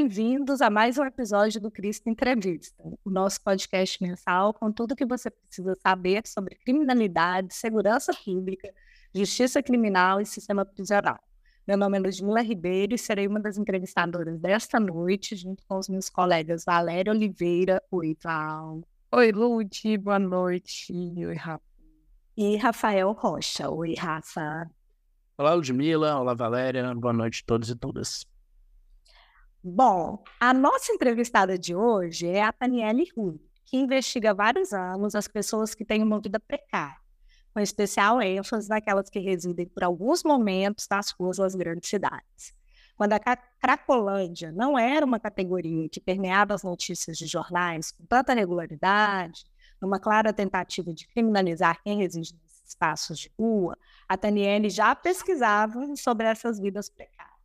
Bem-vindos a mais um episódio do Cristo Entrevista, o nosso podcast mensal com tudo que você precisa saber sobre criminalidade, segurança pública, justiça criminal e sistema prisional. Meu nome é Ludmila Ribeiro e serei uma das entrevistadoras desta noite, junto com os meus colegas Valéria Oliveira. Oi, Val. Oi, Lud, boa noite. Oi, Rafa. E Rafael Rocha. Oi, Rafa. Olá, Ludmila. Olá, Valéria. Boa noite a todos e todas. Bom, a nossa entrevistada de hoje é a Daniele Rui, que investiga há vários anos as pessoas que têm uma vida precária, com especial ênfase naquelas que residem por alguns momentos nas ruas das grandes cidades. Quando a Cracolândia não era uma categoria que permeava as notícias de jornais com tanta regularidade, numa clara tentativa de criminalizar quem reside nesses espaços de rua, a Daniele já pesquisava sobre essas vidas precárias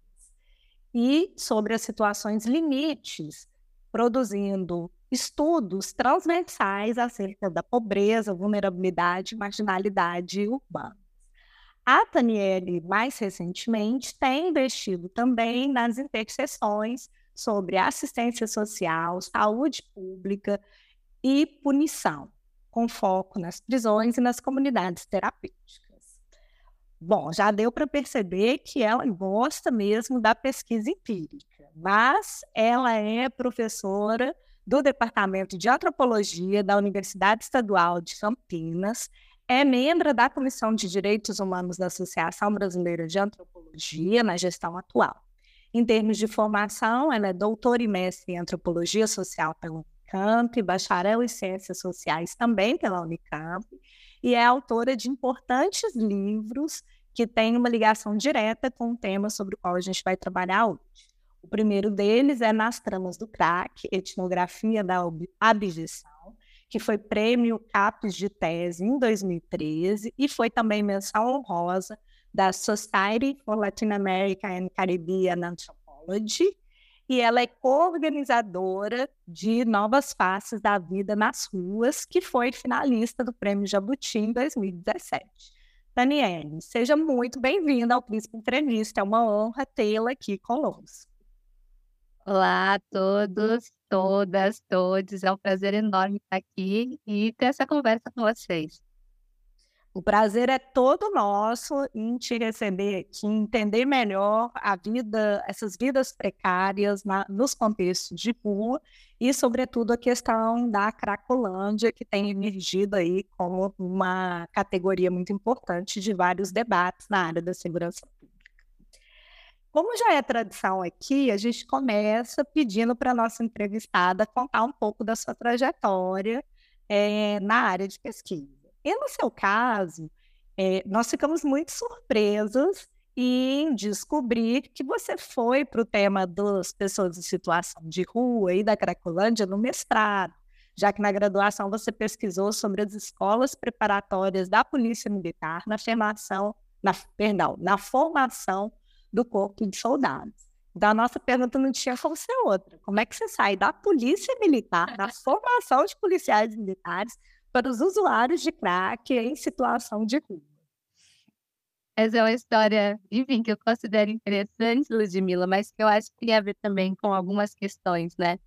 e sobre as situações limites, produzindo estudos transversais acerca da pobreza, vulnerabilidade e marginalidade urbana. A Taniele, mais recentemente, tem investido também nas interseções sobre assistência social, saúde pública e punição, com foco nas prisões e nas comunidades terapêuticas. Bom, já deu para perceber que ela gosta mesmo da pesquisa empírica, mas ela é professora do Departamento de Antropologia da Universidade Estadual de Campinas, é membro da Comissão de Direitos Humanos da Associação Brasileira de Antropologia na gestão atual. Em termos de formação, ela é doutora e mestre em Antropologia Social pela Unicamp, bacharel em Ciências Sociais também pela Unicamp, e é autora de importantes livros que têm uma ligação direta com o tema sobre o qual a gente vai trabalhar hoje. O primeiro deles é Nas Tramas do Crack, Etnografia da Abjeção, que foi prêmio CAPES de tese em 2013 e foi também menção honrosa da Society for Latin America and Caribbean Anthropology, e ela é co-organizadora de Novas Faces da Vida nas Ruas, que foi finalista do Prêmio Jabuti em 2017. Daniele, seja muito bem-vinda ao Príncipe Entrevista, é uma honra tê-la aqui conosco. Olá a todos, todas, todos, é um prazer enorme estar aqui e ter essa conversa com vocês. O prazer é todo nosso em te receber aqui, entender melhor a vida, essas vidas precárias na, nos contextos de rua e, sobretudo, a questão da Cracolândia, que tem emergido aí como uma categoria muito importante de vários debates na área da segurança pública. Como já é tradição aqui, a gente começa pedindo para a nossa entrevistada contar um pouco da sua trajetória é, na área de pesquisa. E no seu caso, é, nós ficamos muito surpresos em descobrir que você foi para o tema das pessoas em situação de rua e da Cracolândia no mestrado, já que na graduação você pesquisou sobre as escolas preparatórias da Polícia Militar na formação, na, perdão, na formação do corpo de soldados. Então, a nossa pergunta não tinha como ser outra. Como é que você sai da Polícia Militar, da formação de policiais militares, para os usuários de crack em situação de rua. Essa é uma história, enfim, que eu considero interessante, Ludmilla, mas que eu acho que tem a ver também com algumas questões, né?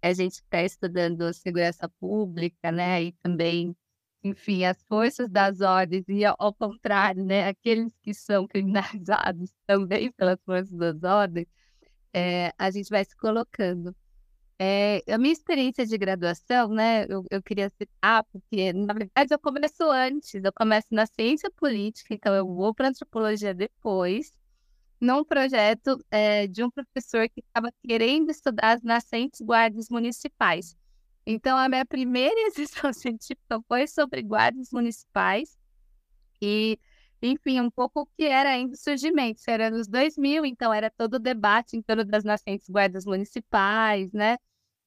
A gente está estudando segurança pública, né? E também, enfim, as forças das ordens, e ao contrário, né? Aqueles que são criminalizados também pelas forças das ordens, é, a gente vai se colocando. É, a minha experiência de graduação, né, eu, eu, queria citar, porque, na verdade, eu começo antes, eu começo na ciência política, então eu vou para antropologia depois, num projeto é, de um professor que estava querendo estudar as nascentes guardas municipais. Então, a minha primeira exercício científica foi sobre guardas municipais, e, enfim, um pouco o que era ainda o surgimento, isso era nos 2000, então era todo o debate em torno das nascentes guardas municipais, né?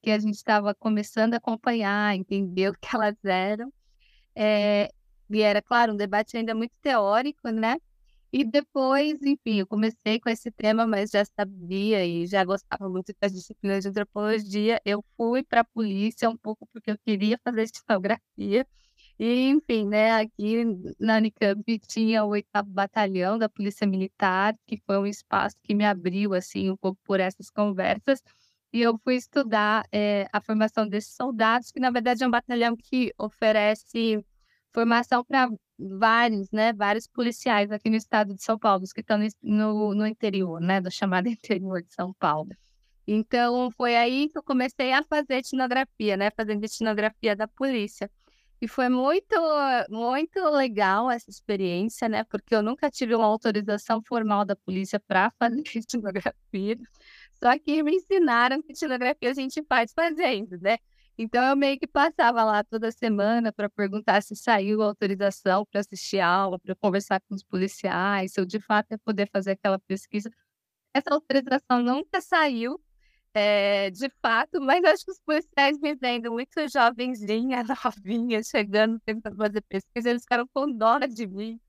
Que a gente estava começando a acompanhar, entender o que elas eram. É, e era, claro, um debate ainda muito teórico, né? E depois, enfim, eu comecei com esse tema, mas já sabia e já gostava muito das disciplinas de antropologia. Eu fui para a polícia um pouco porque eu queria fazer etnografia. E, enfim, né, aqui na Unicamp tinha o oitavo batalhão da Polícia Militar, que foi um espaço que me abriu, assim, um pouco por essas conversas, e eu fui estudar é, a formação desses soldados, que na verdade é um batalhão que oferece formação para vários, né, vários policiais aqui no estado de São Paulo, que estão no, no interior, né, do chamado interior de São Paulo. Então, foi aí que eu comecei a fazer etnografia, né, fazendo etnografia da polícia. E foi muito, muito legal essa experiência, né, porque eu nunca tive uma autorização formal da polícia para fazer etnografia. Só que me ensinaram que etnografia a gente faz fazendo, né? Então eu meio que passava lá toda semana para perguntar se saiu autorização para assistir aula, para conversar com os policiais, se eu de fato ia poder fazer aquela pesquisa. Essa autorização nunca saiu, é, de fato, mas acho que os policiais me vendo muito jovenzinha, novinha, chegando, tentando fazer pesquisa, eles ficaram com dó de mim.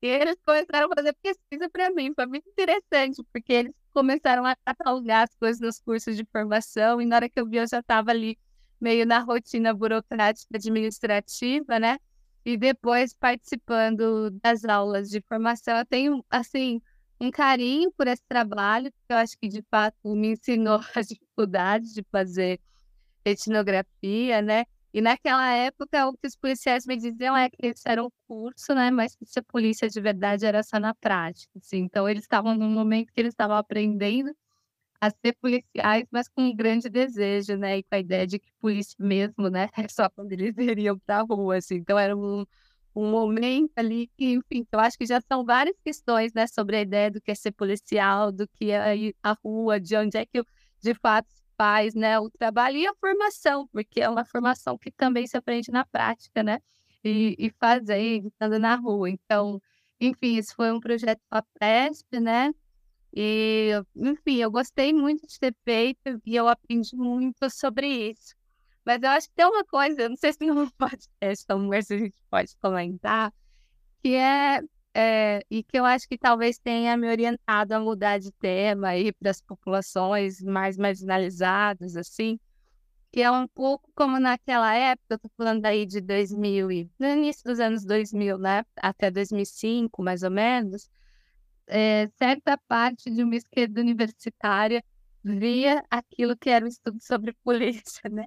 E eles começaram a fazer pesquisa para mim. Foi muito interessante, porque eles começaram a catalogar as coisas nos cursos de formação, e na hora que eu vi, eu já estava ali meio na rotina burocrática administrativa, né? E depois participando das aulas de formação, eu tenho, assim, um carinho por esse trabalho, que eu acho que de fato me ensinou as dificuldades de fazer etnografia, né? E naquela época, o que os policiais me diziam é que isso era um curso, né? Mas que ser polícia de verdade era só na prática. Assim. Então, eles estavam num momento que eles estavam aprendendo a ser policiais, mas com um grande desejo, né? E com a ideia de que polícia mesmo, né? É só quando eles iriam para a rua, assim. Então, era um, um momento ali que, enfim, eu acho que já são várias questões, né? Sobre a ideia do que é ser policial, do que é à rua, de onde é que, de fato, faz, né, o trabalho e a formação, porque é uma formação que também se aprende na prática, né, e, e fazendo, estando na rua. Então, enfim, isso foi um projeto com a PESP, né, e, enfim, eu gostei muito de ter feito e eu aprendi muito sobre isso. Mas eu acho que tem uma coisa, não sei se no podcast, como a gente pode comentar, que é é, e que eu acho que talvez tenha me orientado a mudar de tema aí para as populações mais marginalizadas, assim, que é um pouco como naquela época, eu falando aí de 2000, e, no início dos anos 2000, né, até 2005, mais ou menos, é, certa parte de uma esquerda universitária via aquilo que era o estudo sobre polícia, né?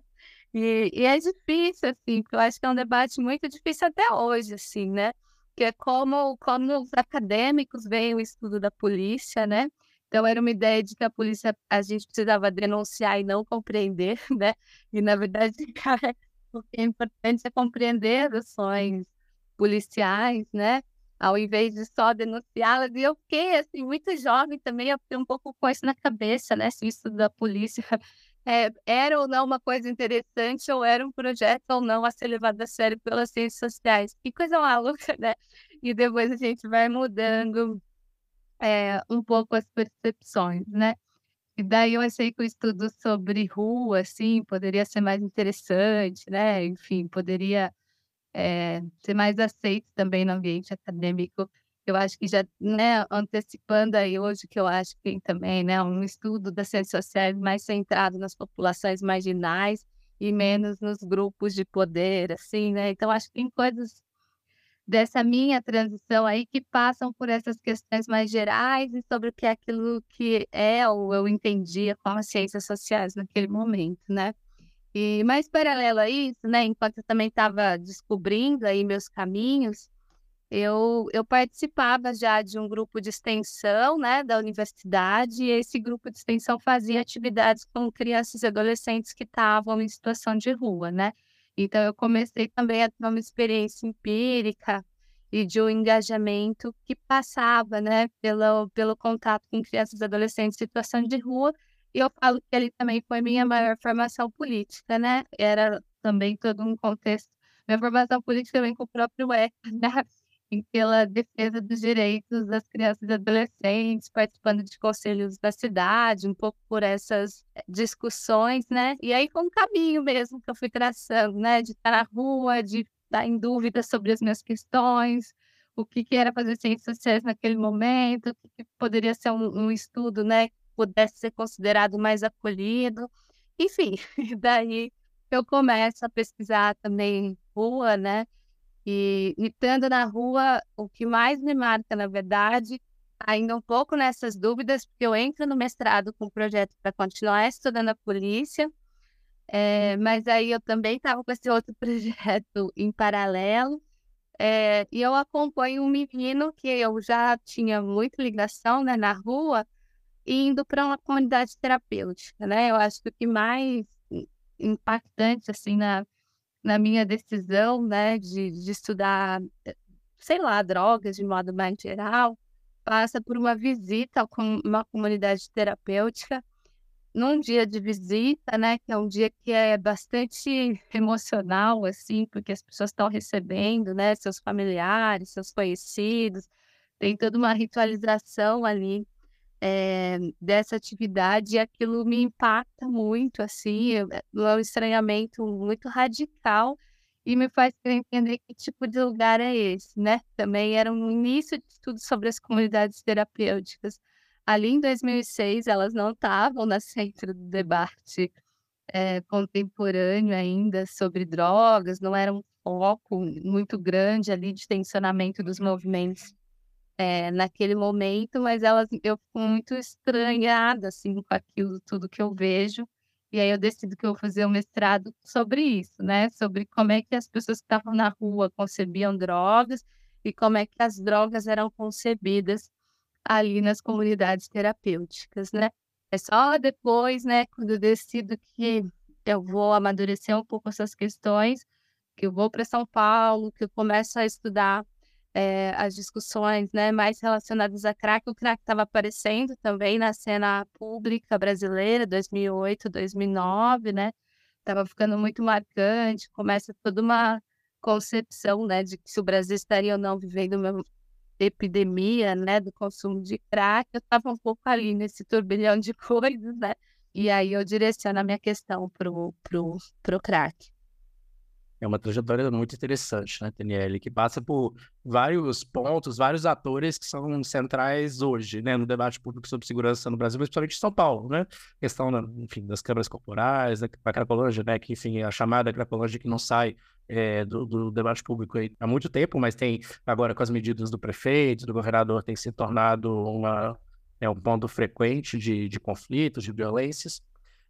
E, e é difícil, assim, porque eu acho que é um debate muito difícil até hoje, assim, né? Que é como, como os acadêmicos veem o estudo da polícia, né? Então, era uma ideia de que a polícia, a gente precisava denunciar e não compreender, né? E, na verdade, o que é importante é compreender as ações policiais, né? Ao invés de só denunciá-las. E eu fiquei, assim, muito jovem também, eu fiquei um pouco com isso na cabeça, né? Se o estudo da polícia é, era ou não uma coisa interessante, ou era um projeto ou não a ser levado a sério pelas ciências sociais. Que coisa maluca, né? E depois a gente vai mudando é, um pouco as percepções, né? E daí eu achei que o estudo sobre rua, assim, poderia ser mais interessante, né? Enfim, poderia é, ser mais aceito também no ambiente acadêmico eu acho que já, né, antecipando aí hoje, que eu acho que tem também, né, um estudo das ciências sociais mais centrado nas populações marginais e menos nos grupos de poder, assim, né? Então, acho que tem coisas dessa minha transição aí que passam por essas questões mais gerais e sobre o que é aquilo que é ou eu entendia como as ciências sociais naquele momento, né? E mais paralelo a isso, né, enquanto eu também estava descobrindo aí meus caminhos, eu, eu participava já de um grupo de extensão né, da universidade, e esse grupo de extensão fazia atividades com crianças e adolescentes que estavam em situação de rua, né? Então, eu comecei também a ter uma experiência empírica e de um engajamento que passava, né, pelo, pelo contato com crianças e adolescentes em situação de rua, e eu falo que ali também foi minha maior formação política, né? Era também todo um contexto, minha formação política também com o próprio ECA, né? Pela defesa dos direitos das crianças e adolescentes, participando de conselhos da cidade, um pouco por essas eh, discussões, né? E aí foi um caminho mesmo que eu fui traçando, né? De estar na rua, de estar em dúvida sobre as minhas questões, o que, que era fazer ciências sociais naquele momento, o que, que poderia ser um, um, estudo, né? Que pudesse ser considerado mais acolhido. Enfim, daí eu começo a pesquisar também rua, né? E estando na rua, o que mais me marca, na verdade, ainda um pouco nessas dúvidas, porque eu entro no mestrado com um projeto para continuar estudando a polícia, é, mas aí eu também estava com esse outro projeto em paralelo, é, e eu acompanho um menino que eu já tinha muita ligação né, na rua, indo para uma comunidade terapêutica, né? Eu acho que o que mais impactante, assim, na, na minha decisão, né, de, de estudar, sei lá, drogas de modo mais geral, passa por uma visita a uma comunidade terapêutica num dia de visita, né, que é um dia que é bastante emocional, assim, porque as pessoas estão recebendo, né, seus familiares, seus conhecidos, tem toda uma ritualização ali é, dessa atividade e aquilo me impacta muito, assim, é um estranhamento muito radical e me faz entender que tipo de lugar é esse, né? Também era um início de estudo sobre as comunidades terapêuticas. Ali em 2006, elas não estavam no centro do debate é, contemporâneo ainda sobre drogas, não era um foco muito grande ali de tensionamento dos movimentos é, naquele momento, mas elas, eu fico muito estranhada assim, com aquilo tudo que eu vejo. E aí eu decido que eu vou fazer um mestrado sobre isso, né? Sobre como é que as pessoas que estavam na rua concebiam drogas e como é que as drogas eram concebidas ali nas comunidades terapêuticas, né? É só depois, né, quando eu decido que eu vou amadurecer um pouco essas questões, que eu vou para São Paulo, que eu começo a estudar é, as discussões né, mais relacionadas a crack. O crack estava aparecendo também na cena pública brasileira, 2008, 2009, né? Estava ficando muito marcante, começa toda uma concepção, né, de que se o Brasil estaria ou não vivendo uma epidemia, né, do consumo de crack. Eu estava um pouco ali nesse turbilhão de coisas, né? E aí eu direciono a minha questão pro, pro, pro crack. É uma trajetória muito interessante, né, TNL, que passa por vários pontos, vários atores que são centrais hoje, né, no debate público sobre segurança no Brasil, principalmente em São Paulo, né? questão, enfim, das câmaras corporais, da, cracolândia, né, que, enfim, a chamada cracolândia que não sai é, do, do, debate público há muito tempo, mas tem agora com as medidas do prefeito, do governador, tem se tornado uma, é, um ponto frequente de, de conflitos, de violências.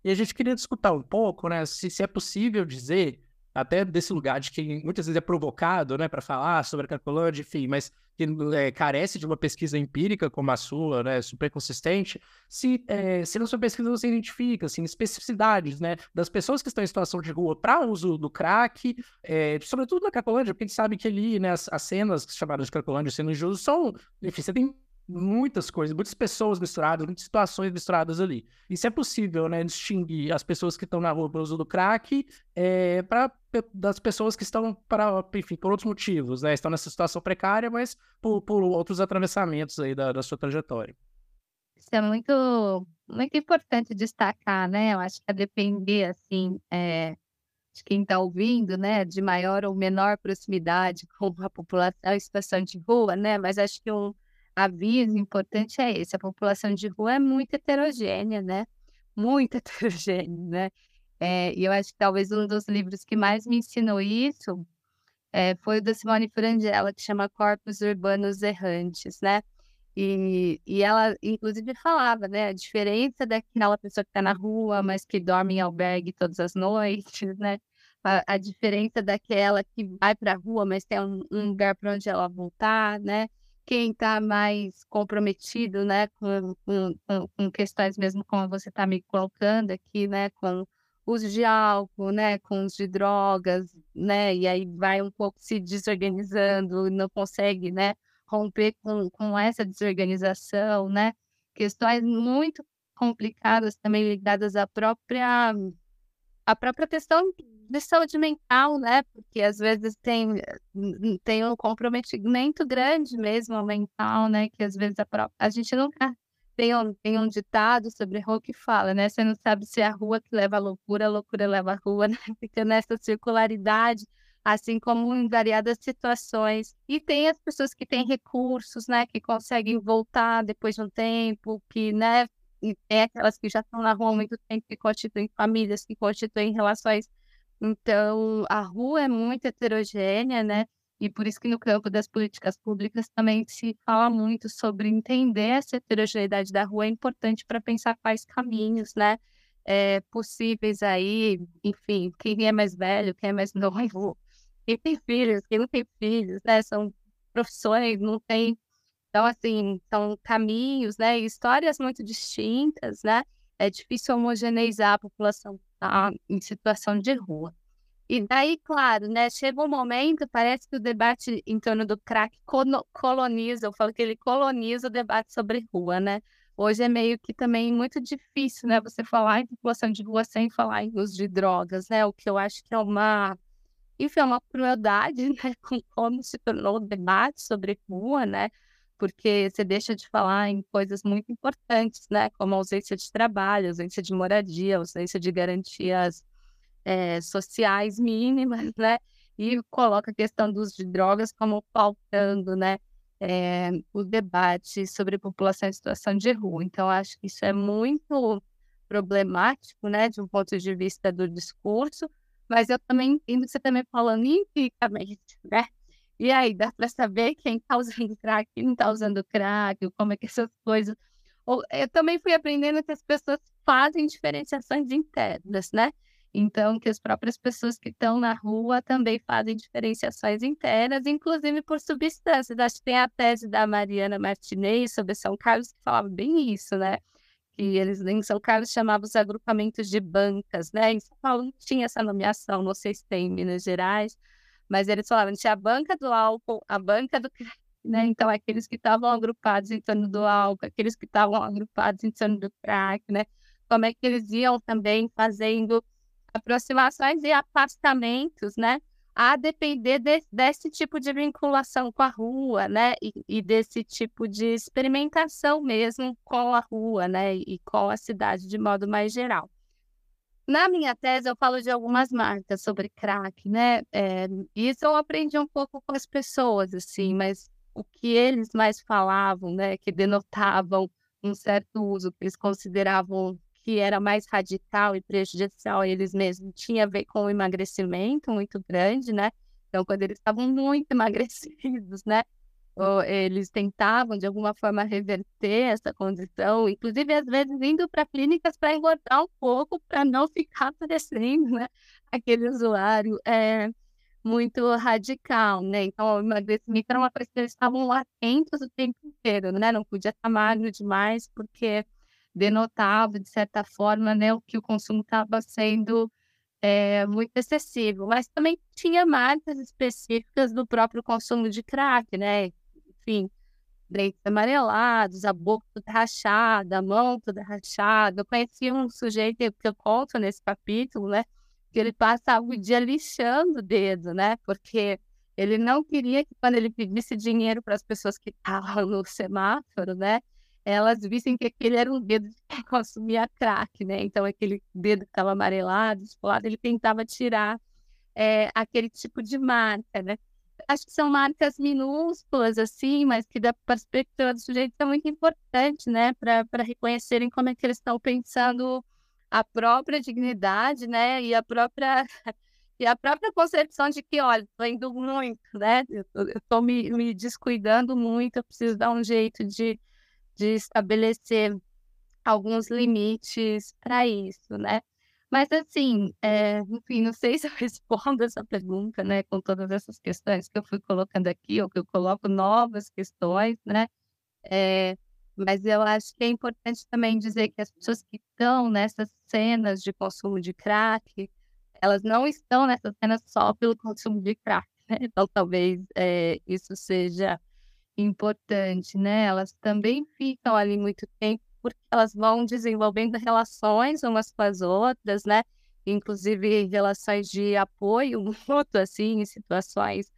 E a gente queria discutir um pouco, né, se, se é possível dizer até desse lugar de quem muitas vezes é provocado, né, para falar sobre a Cracolândia, enfim, mas que é, carece de uma pesquisa empírica como a sua, né, super consistente, se, é, se na sua pesquisa você identifica, assim, especificidades, né, das pessoas que estão em situação de rua para uso do crack, é, sobretudo na Cracolândia, porque a gente sabe que ali, né, as, as cenas chamadas de Cracolândia, cenas de uso, são, enfim, você tem muitas coisas, muitas pessoas misturadas, muitas situações misturadas ali. Isso é possível, né? Distinguir as pessoas que estão na rua pelo uso do crack é, pra, das pessoas que estão para, enfim, por outros motivos, né? Estão nessa situação precária, mas por, por outros atravessamentos aí da, da sua trajetória. Isso é muito, muito importante destacar, né? Eu acho que a depender, assim, é, de quem está ouvindo, né, de maior ou menor proximidade com a população em situação de rua, né? Mas acho que um aviso importante é esse: a população de rua é muito heterogênea, né? Muito heterogênea, né? É, e eu acho que talvez um dos livros que mais me ensinou isso é, foi o da Simone Frangella, que chama Corpos Urbanos Errantes, né? E, e ela, inclusive, falava, né? A diferença daquela pessoa que está na rua, mas que dorme em albergue todas as noites, né? A, a diferença daquela que vai para a rua, mas tem um, um lugar para onde ela voltar, né? Quem está mais comprometido, né, com, com, com, questões mesmo como você está me colocando aqui, né, com uso de álcool, né, com uso de drogas, né, e aí vai um pouco se desorganizando, não consegue, né, romper com, com essa desorganização, né, questões muito complicadas também ligadas à própria a própria questão de saúde mental, né? Porque às vezes tem, tem um comprometimento grande mesmo mental, né? Que às vezes a, própria, a gente nunca tem um, tem um ditado sobre rua que fala, né? Você não sabe se é a rua que leva à loucura, a loucura leva à rua, né? Fica nessa circularidade, assim como em variadas situações. E tem as pessoas que têm recursos, né? Que conseguem voltar depois de um tempo, que, né? É aquelas que já estão na rua há muito tempo, que constituem famílias, que constituem relações então, a rua é muito heterogênea, né? E por isso que no campo das políticas públicas também se fala muito sobre entender essa heterogeneidade da rua é importante para pensar quais caminhos, né, é, possíveis aí, enfim, quem é mais velho, quem é mais novo, quem tem filhos, quem não tem filhos, né, são profissões, não tem, então assim, são caminhos, né, histórias muito distintas, né, é difícil homogeneizar a população tá, em situação de rua. E daí, claro, né, chega um momento, parece que o debate em torno do crack coloniza, eu falo que ele coloniza o debate sobre rua, né? Hoje é meio que também muito difícil, né, você falar em população de rua sem falar em uso de drogas, né? O que eu acho que é uma, enfim, é uma crueldade, né, com como se tornou o debate sobre rua, né? Porque você deixa de falar em coisas muito importantes, né, como ausência de trabalho, ausência de moradia, ausência de garantias é, sociais mínimas, né? E coloca a questão dos de drogas como faltando, né? É, o debate sobre população em situação de rua. Então, acho que isso é muito problemático, né, de um ponto de vista do discurso, mas eu também entendo que você também falando empiricamente, né? E aí, dá para saber quem está usando crack, quem não está usando crack, como é que essas coisas. Eu também fui aprendendo que as pessoas fazem diferenciações internas, né? Então, que as próprias pessoas que estão na rua também fazem diferenciações internas, inclusive por substâncias. Acho que tem a tese da Mariana Martinez sobre São Carlos que falava bem isso, né? Que eles em São Carlos chamavam os agrupamentos de bancas, né? Em São Paulo não tinha essa nomeação, não sei se tem em Minas Gerais, mas eles falavam, tinha a banca do álcool, a banca do né? Então, aqueles que estavam agrupados em torno do álcool, aqueles que estavam agrupados em torno do crack, né? Como é que eles iam também fazendo aproximações e afastamentos, né? A depender de, desse tipo de vinculação com a rua, né? E, e, desse tipo de experimentação mesmo com a rua, né? E com a cidade de modo mais geral. Na minha tese, eu falo de algumas marcas sobre crack, né? É, isso eu aprendi um pouco com as pessoas, assim, mas o que eles mais falavam, né? Que denotavam um certo uso que eles consideravam que era mais radical e prejudicial a eles mesmos tinha a ver com o emagrecimento muito grande, né? Então, quando eles estavam muito emagrecidos, né? Eles tentavam, de alguma forma, reverter essa condição, inclusive, às vezes, indo para clínicas para engordar um pouco, para não ficar parecendo, né? Aquele usuário é, muito radical, né? Então, o emagrecimento era uma coisa que eles estavam atentos o tempo inteiro, né? Não podia estar magro demais, porque denotava, de certa forma, né, o que o consumo estava sendo é, muito excessivo. Mas também tinha marcas específicas do próprio consumo de crack, né? Enfim, dentes amarelados, a boca toda rachada, a mão toda rachada. Eu conheci um sujeito que eu conto nesse capítulo, né? Que ele passava o dia lixando o dedo, né? Porque ele não queria que quando ele pedisse dinheiro para as pessoas que estavam no semáforo, né? elas vissem que aquele era um dedo de quem consumia crack, né? Então, aquele dedo que estava amarelado, desfolado, ele tentava tirar é, aquele tipo de marca, né? Acho que são marcas minúsculas, assim, mas que da perspectiva do sujeito são muito importantes, né? Para reconhecerem como é que eles estão pensando a própria dignidade, né? E a própria... E a própria concepção de que, olha, estou indo muito, né? Estou me, me descuidando muito, eu preciso dar um jeito de, de estabelecer alguns limites para isso, né? Mas assim, é, enfim, não sei se eu respondo essa pergunta, né, com todas essas questões que eu fui colocando aqui, ou que eu coloco novas questões, né? É, mas eu acho que é importante também dizer que as pessoas que estão nessas cenas de consumo de crack, elas não estão nessas cenas só pelo consumo de crack, né? Então talvez é, isso seja importante, né? Elas também ficam ali muito tempo porque elas vão desenvolvendo relações umas com as outras, né? Inclusive relações de apoio mútuo, assim, em situações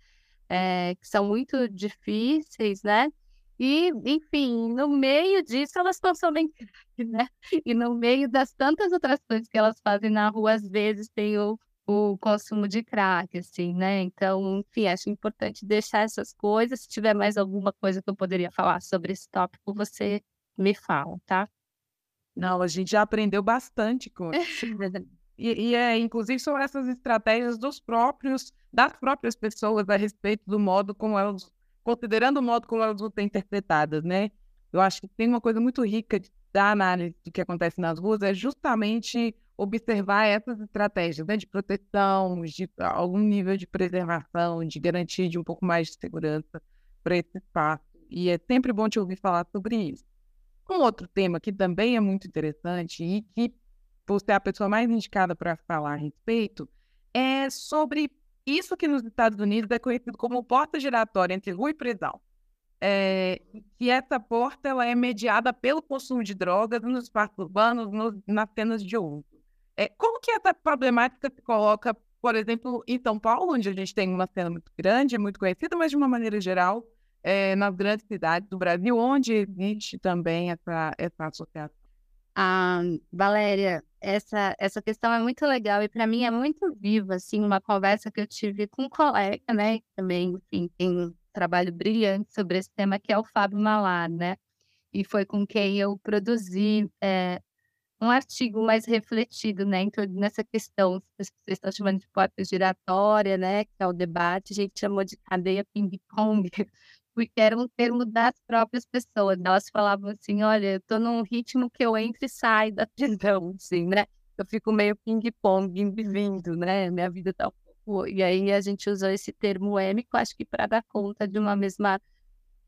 é, que são muito difíceis, né? E, enfim, no meio disso elas consomem crack, né? E no meio das tantas outras coisas que elas fazem na rua, às vezes tem o o consumo de crack, assim, né? Então, enfim, acho importante deixar essas coisas. Se tiver mais alguma coisa que eu poderia falar sobre esse tópico, você me fala, tá? Não, a gente já aprendeu bastante com isso. E, e, é, inclusive, são essas estratégias dos próprios, das próprias pessoas a respeito do modo como elas, considerando o modo como elas vão ser interpretadas, né? Eu acho que tem uma coisa muito rica da análise do que acontece nas ruas, é justamente observar essas estratégias né, de proteção, de algum nível de preservação, de garantia de um pouco mais de segurança para esse espaço. E é sempre bom te ouvir falar sobre isso. Um outro tema que também é muito interessante e que você é a pessoa mais indicada para falar a respeito é sobre isso que nos Estados Unidos é conhecido como porta giratória entre rua e prisão. É, que essa porta ela é mediada pelo consumo de drogas nos espaços urbanos, nos, nas cenas de uso. É, como que essa problemática se coloca, por exemplo, em São Paulo, onde a gente tem uma cena muito grande, muito conhecida, mas de uma maneira geral, é, nas grandes cidades do Brasil, onde existe também essa, essa associação? Ah, Valéria, essa, essa questão é muito legal e para mim é muito viva, assim, uma conversa que eu tive com um colega, né, que também, enfim, tem um trabalho brilhante sobre esse tema, que é o Fábio Malar, né, e foi com quem eu produzi é, um artigo mais refletido, né, nessa questão, vocês estão chamando de porta giratória, né, que é o debate, a gente chamou de cadeia ping-pong, porque era um termo das próprias pessoas, elas falavam assim, olha, eu tô num ritmo que eu entro e saio da prisão, assim, né, eu fico meio ping-pong, indo vindo, né, minha vida tá um pouco... E aí a gente usou esse termo êmico, acho que para dar conta de uma mesma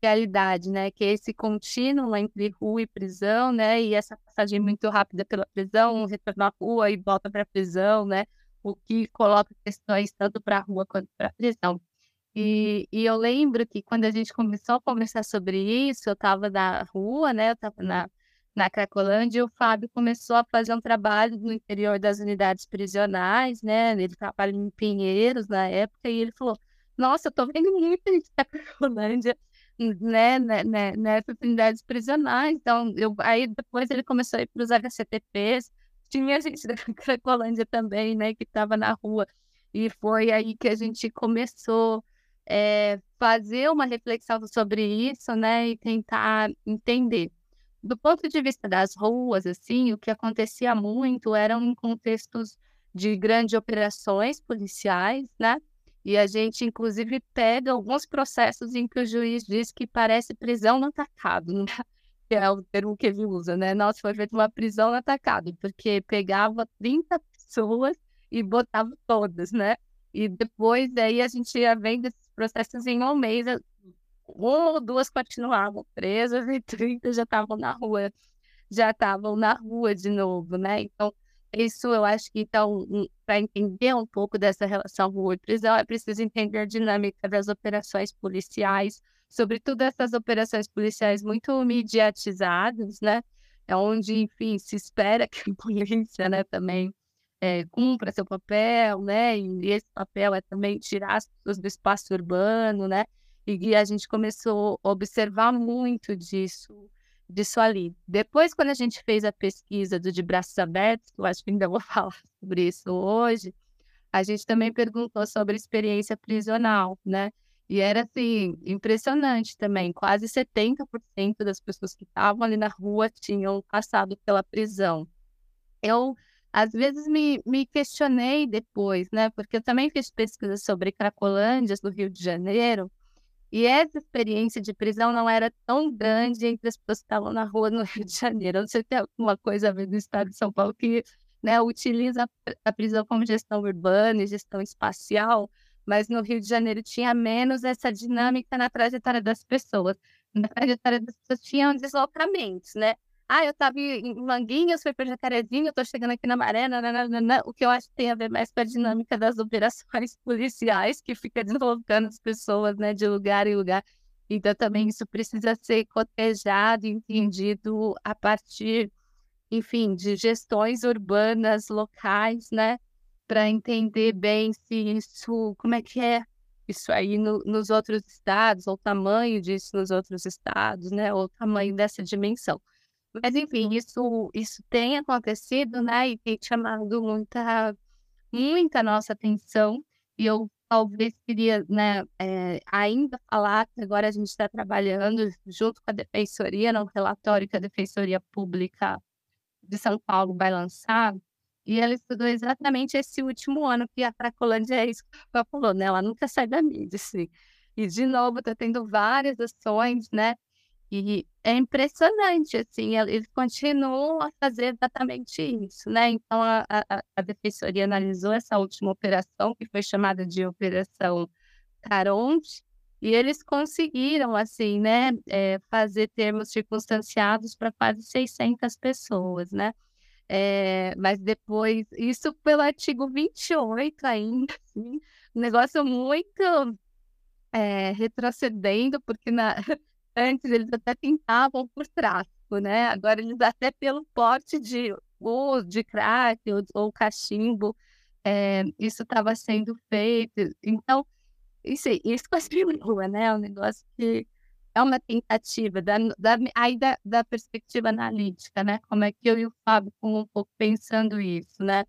realidade, né? Que é esse contínuo entre rua e prisão, né? E essa passagem muito rápida pela prisão, retorno à rua e volta para a prisão, né? O que coloca questões tanto para a rua quanto para a prisão. E, e, eu lembro que quando a gente começou a conversar sobre isso, eu estava na rua, né? Eu estava na, na Cracolândia e o Fábio começou a fazer um trabalho no interior das unidades prisionais, né? Ele trabalha em Pinheiros na época e ele falou: Nossa, eu tô vendo muita gente da Cracolândia né, né, né, nessas unidades prisionais. Então, eu, aí depois ele começou a ir para os HCTPs, tinha gente da Cracolândia também, né, que estava na rua. E foi aí que a gente começou é, fazer uma reflexão sobre isso, né, e tentar entender. Do ponto de vista das ruas, assim, o que acontecia muito eram em contextos de grandes operações policiais, né, e a gente, inclusive, pega alguns processos em que o juiz diz que parece prisão no atacado, né? que é o termo que ele usa, né? Nossa, foi feita uma prisão no atacado, porque pegava 30 pessoas e botava todas, né? E depois aí a gente ia vendo esses processos em um mês, uma ou duas continuavam presas e 30 já estavam na rua, já estavam na rua de novo, né? Então, isso eu acho que, então, para entender um pouco dessa relação rua e prisão, é preciso entender a dinâmica das operações policiais, sobretudo essas operações policiais muito mediatizadas, né? É onde, enfim, se espera que a polícia, né, também é, cumpra seu papel, né? E esse papel é também tirar as pessoas do espaço urbano, né? E, e a gente começou a observar muito disso disso ali. Depois, quando a gente fez a pesquisa do de braços abertos, eu acho que ainda vou falar sobre isso hoje, a gente também perguntou sobre experiência prisional, né? E era assim, impressionante também. Quase 70% das pessoas que estavam ali na rua tinham passado pela prisão. Eu, às vezes, me, me questionei depois, né? Porque eu também fiz pesquisa sobre Cracolândias, no Rio de Janeiro, e essa experiência de prisão não era tão grande entre as pessoas que estavam na rua no Rio de Janeiro. Não sei se tem alguma coisa a ver do estado de São Paulo que né, utiliza a prisão como gestão urbana e gestão espacial, mas no Rio de Janeiro tinha menos essa dinâmica na trajetória das pessoas. Na trajetória das pessoas tinham deslocamentos, né? Ah, eu estava em Manguinhos, fui para Jacarezinho, estou chegando aqui na Maré, nananana, o que eu acho que tem a ver mais com a dinâmica das operações policiais, que fica deslocando as pessoas né, de lugar em lugar. Então, também isso precisa ser cotejado, entendido a partir, enfim, de gestões urbanas locais, né? Para entender bem se isso, como é que é isso aí no, nos outros estados, ou o tamanho disso nos outros estados, né? Ou o tamanho dessa dimensão. Mas, enfim, isso, isso tem acontecido, né? E tem chamado muita, muita nossa atenção. E eu talvez queria, né, é, ainda falar que agora a gente está trabalhando junto com a Defensoria, no relatório que a Defensoria Pública de São Paulo vai lançar, e ela estudou exatamente esse último ano que a Cracolândia é isso que ela falou, né? Ela nunca sai da mídia, assim. E, de novo, está tendo várias ações, né? E é impressionante, assim, eles continuam a fazer exatamente isso, né? Então, a, a, a Defensoria analisou essa última operação, que foi chamada de Operação Caronte, e eles conseguiram, assim, né, é, fazer termos circunstanciados para quase 600 pessoas, né? É, mas depois, isso pelo artigo 28 ainda, assim, um negócio muito é, retrocedendo, porque na, antes eles até tentavam por tráfico, né? Agora eles até pelo porte de ou de crack ou, ou cachimbo, é, isso estava sendo feito. Então, isso, isso as rua, né? É um negócio que é uma tentativa da, da, aí da, da perspectiva analítica, né? Como é que eu e o Fábio ficamos um pouco pensando isso, né?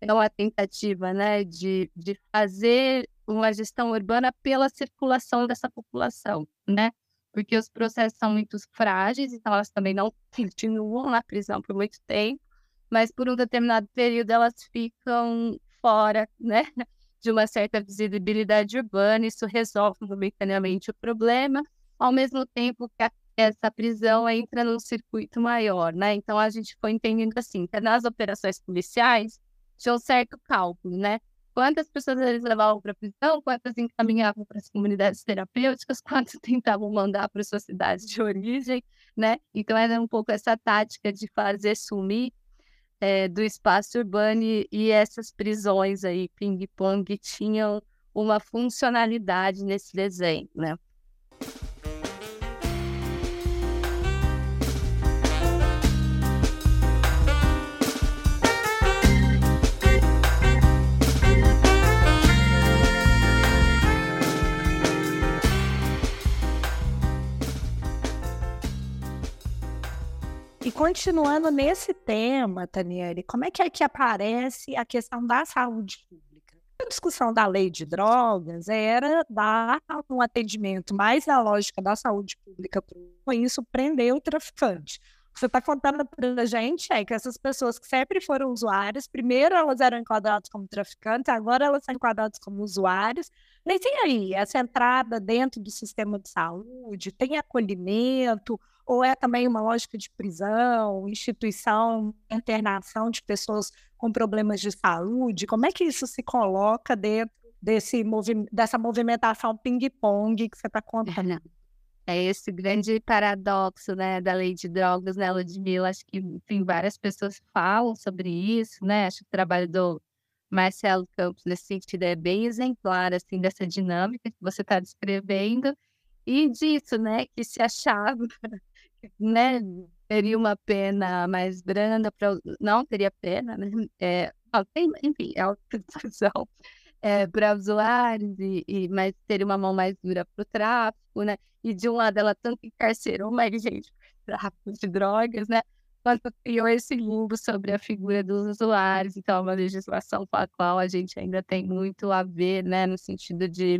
É uma tentativa, né, de, de fazer uma gestão urbana pela circulação dessa população, né? Porque os processos são muito frágeis, então elas também não continuam na prisão por muito tempo, mas por um determinado período elas ficam fora, né? De uma certa visibilidade urbana, isso resolve momentaneamente o problema, ao mesmo tempo que a, essa prisão entra num circuito maior, né? Então a gente foi entendendo assim, que nas operações policiais tinha um certo cálculo, né? Quantas pessoas eles levavam para a prisão, quantas encaminhavam para as comunidades terapêuticas, quantas tentavam mandar para suas cidades de origem, né? Então era um pouco essa tática de fazer sumir é, do espaço urbano e, e essas prisões aí, ping-pong, tinham uma funcionalidade nesse desenho, né? Continuando nesse tema, Taniele, como é que é que aparece a questão da saúde pública? A discussão da lei de drogas era dar um atendimento mais na lógica da saúde pública, com isso prender o traficante. Você está contando para a gente é que essas pessoas que sempre foram usuárias, primeiro elas eram enquadradas como traficantes, agora elas são enquadradas como usuários. Mas e aí, essa entrada dentro do sistema de saúde, tem acolhimento, ou é também uma lógica de prisão, instituição, internação de pessoas com problemas de saúde? Como é que isso se coloca dentro desse movi dessa movimentação ping-pong que você está contando? É esse grande paradoxo, né, da lei de drogas, né, Ludmilla? Acho que, enfim, várias pessoas falam sobre isso, né? Acho que o trabalho do Marcelo Campos, nesse sentido, é bem exemplar, assim, dessa dinâmica que você está descrevendo e disso, né, que se achava né, teria uma pena mais branda, pra, não teria pena, né? É, tem, enfim, é uma é, para usuários, e, e, mas teria uma mão mais dura para o tráfico, né? E de um lado ela tanto encarcerou mais gente por tráfico de drogas, né? Quanto criou esse limbo sobre a figura dos usuários. Então, é uma legislação com a qual a gente ainda tem muito a ver, né? No sentido de,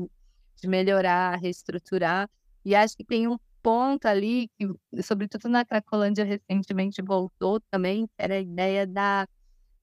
de melhorar, reestruturar. E acho que tem um ponto ali, que, sobretudo na Cracolândia recentemente voltou também, era a ideia da,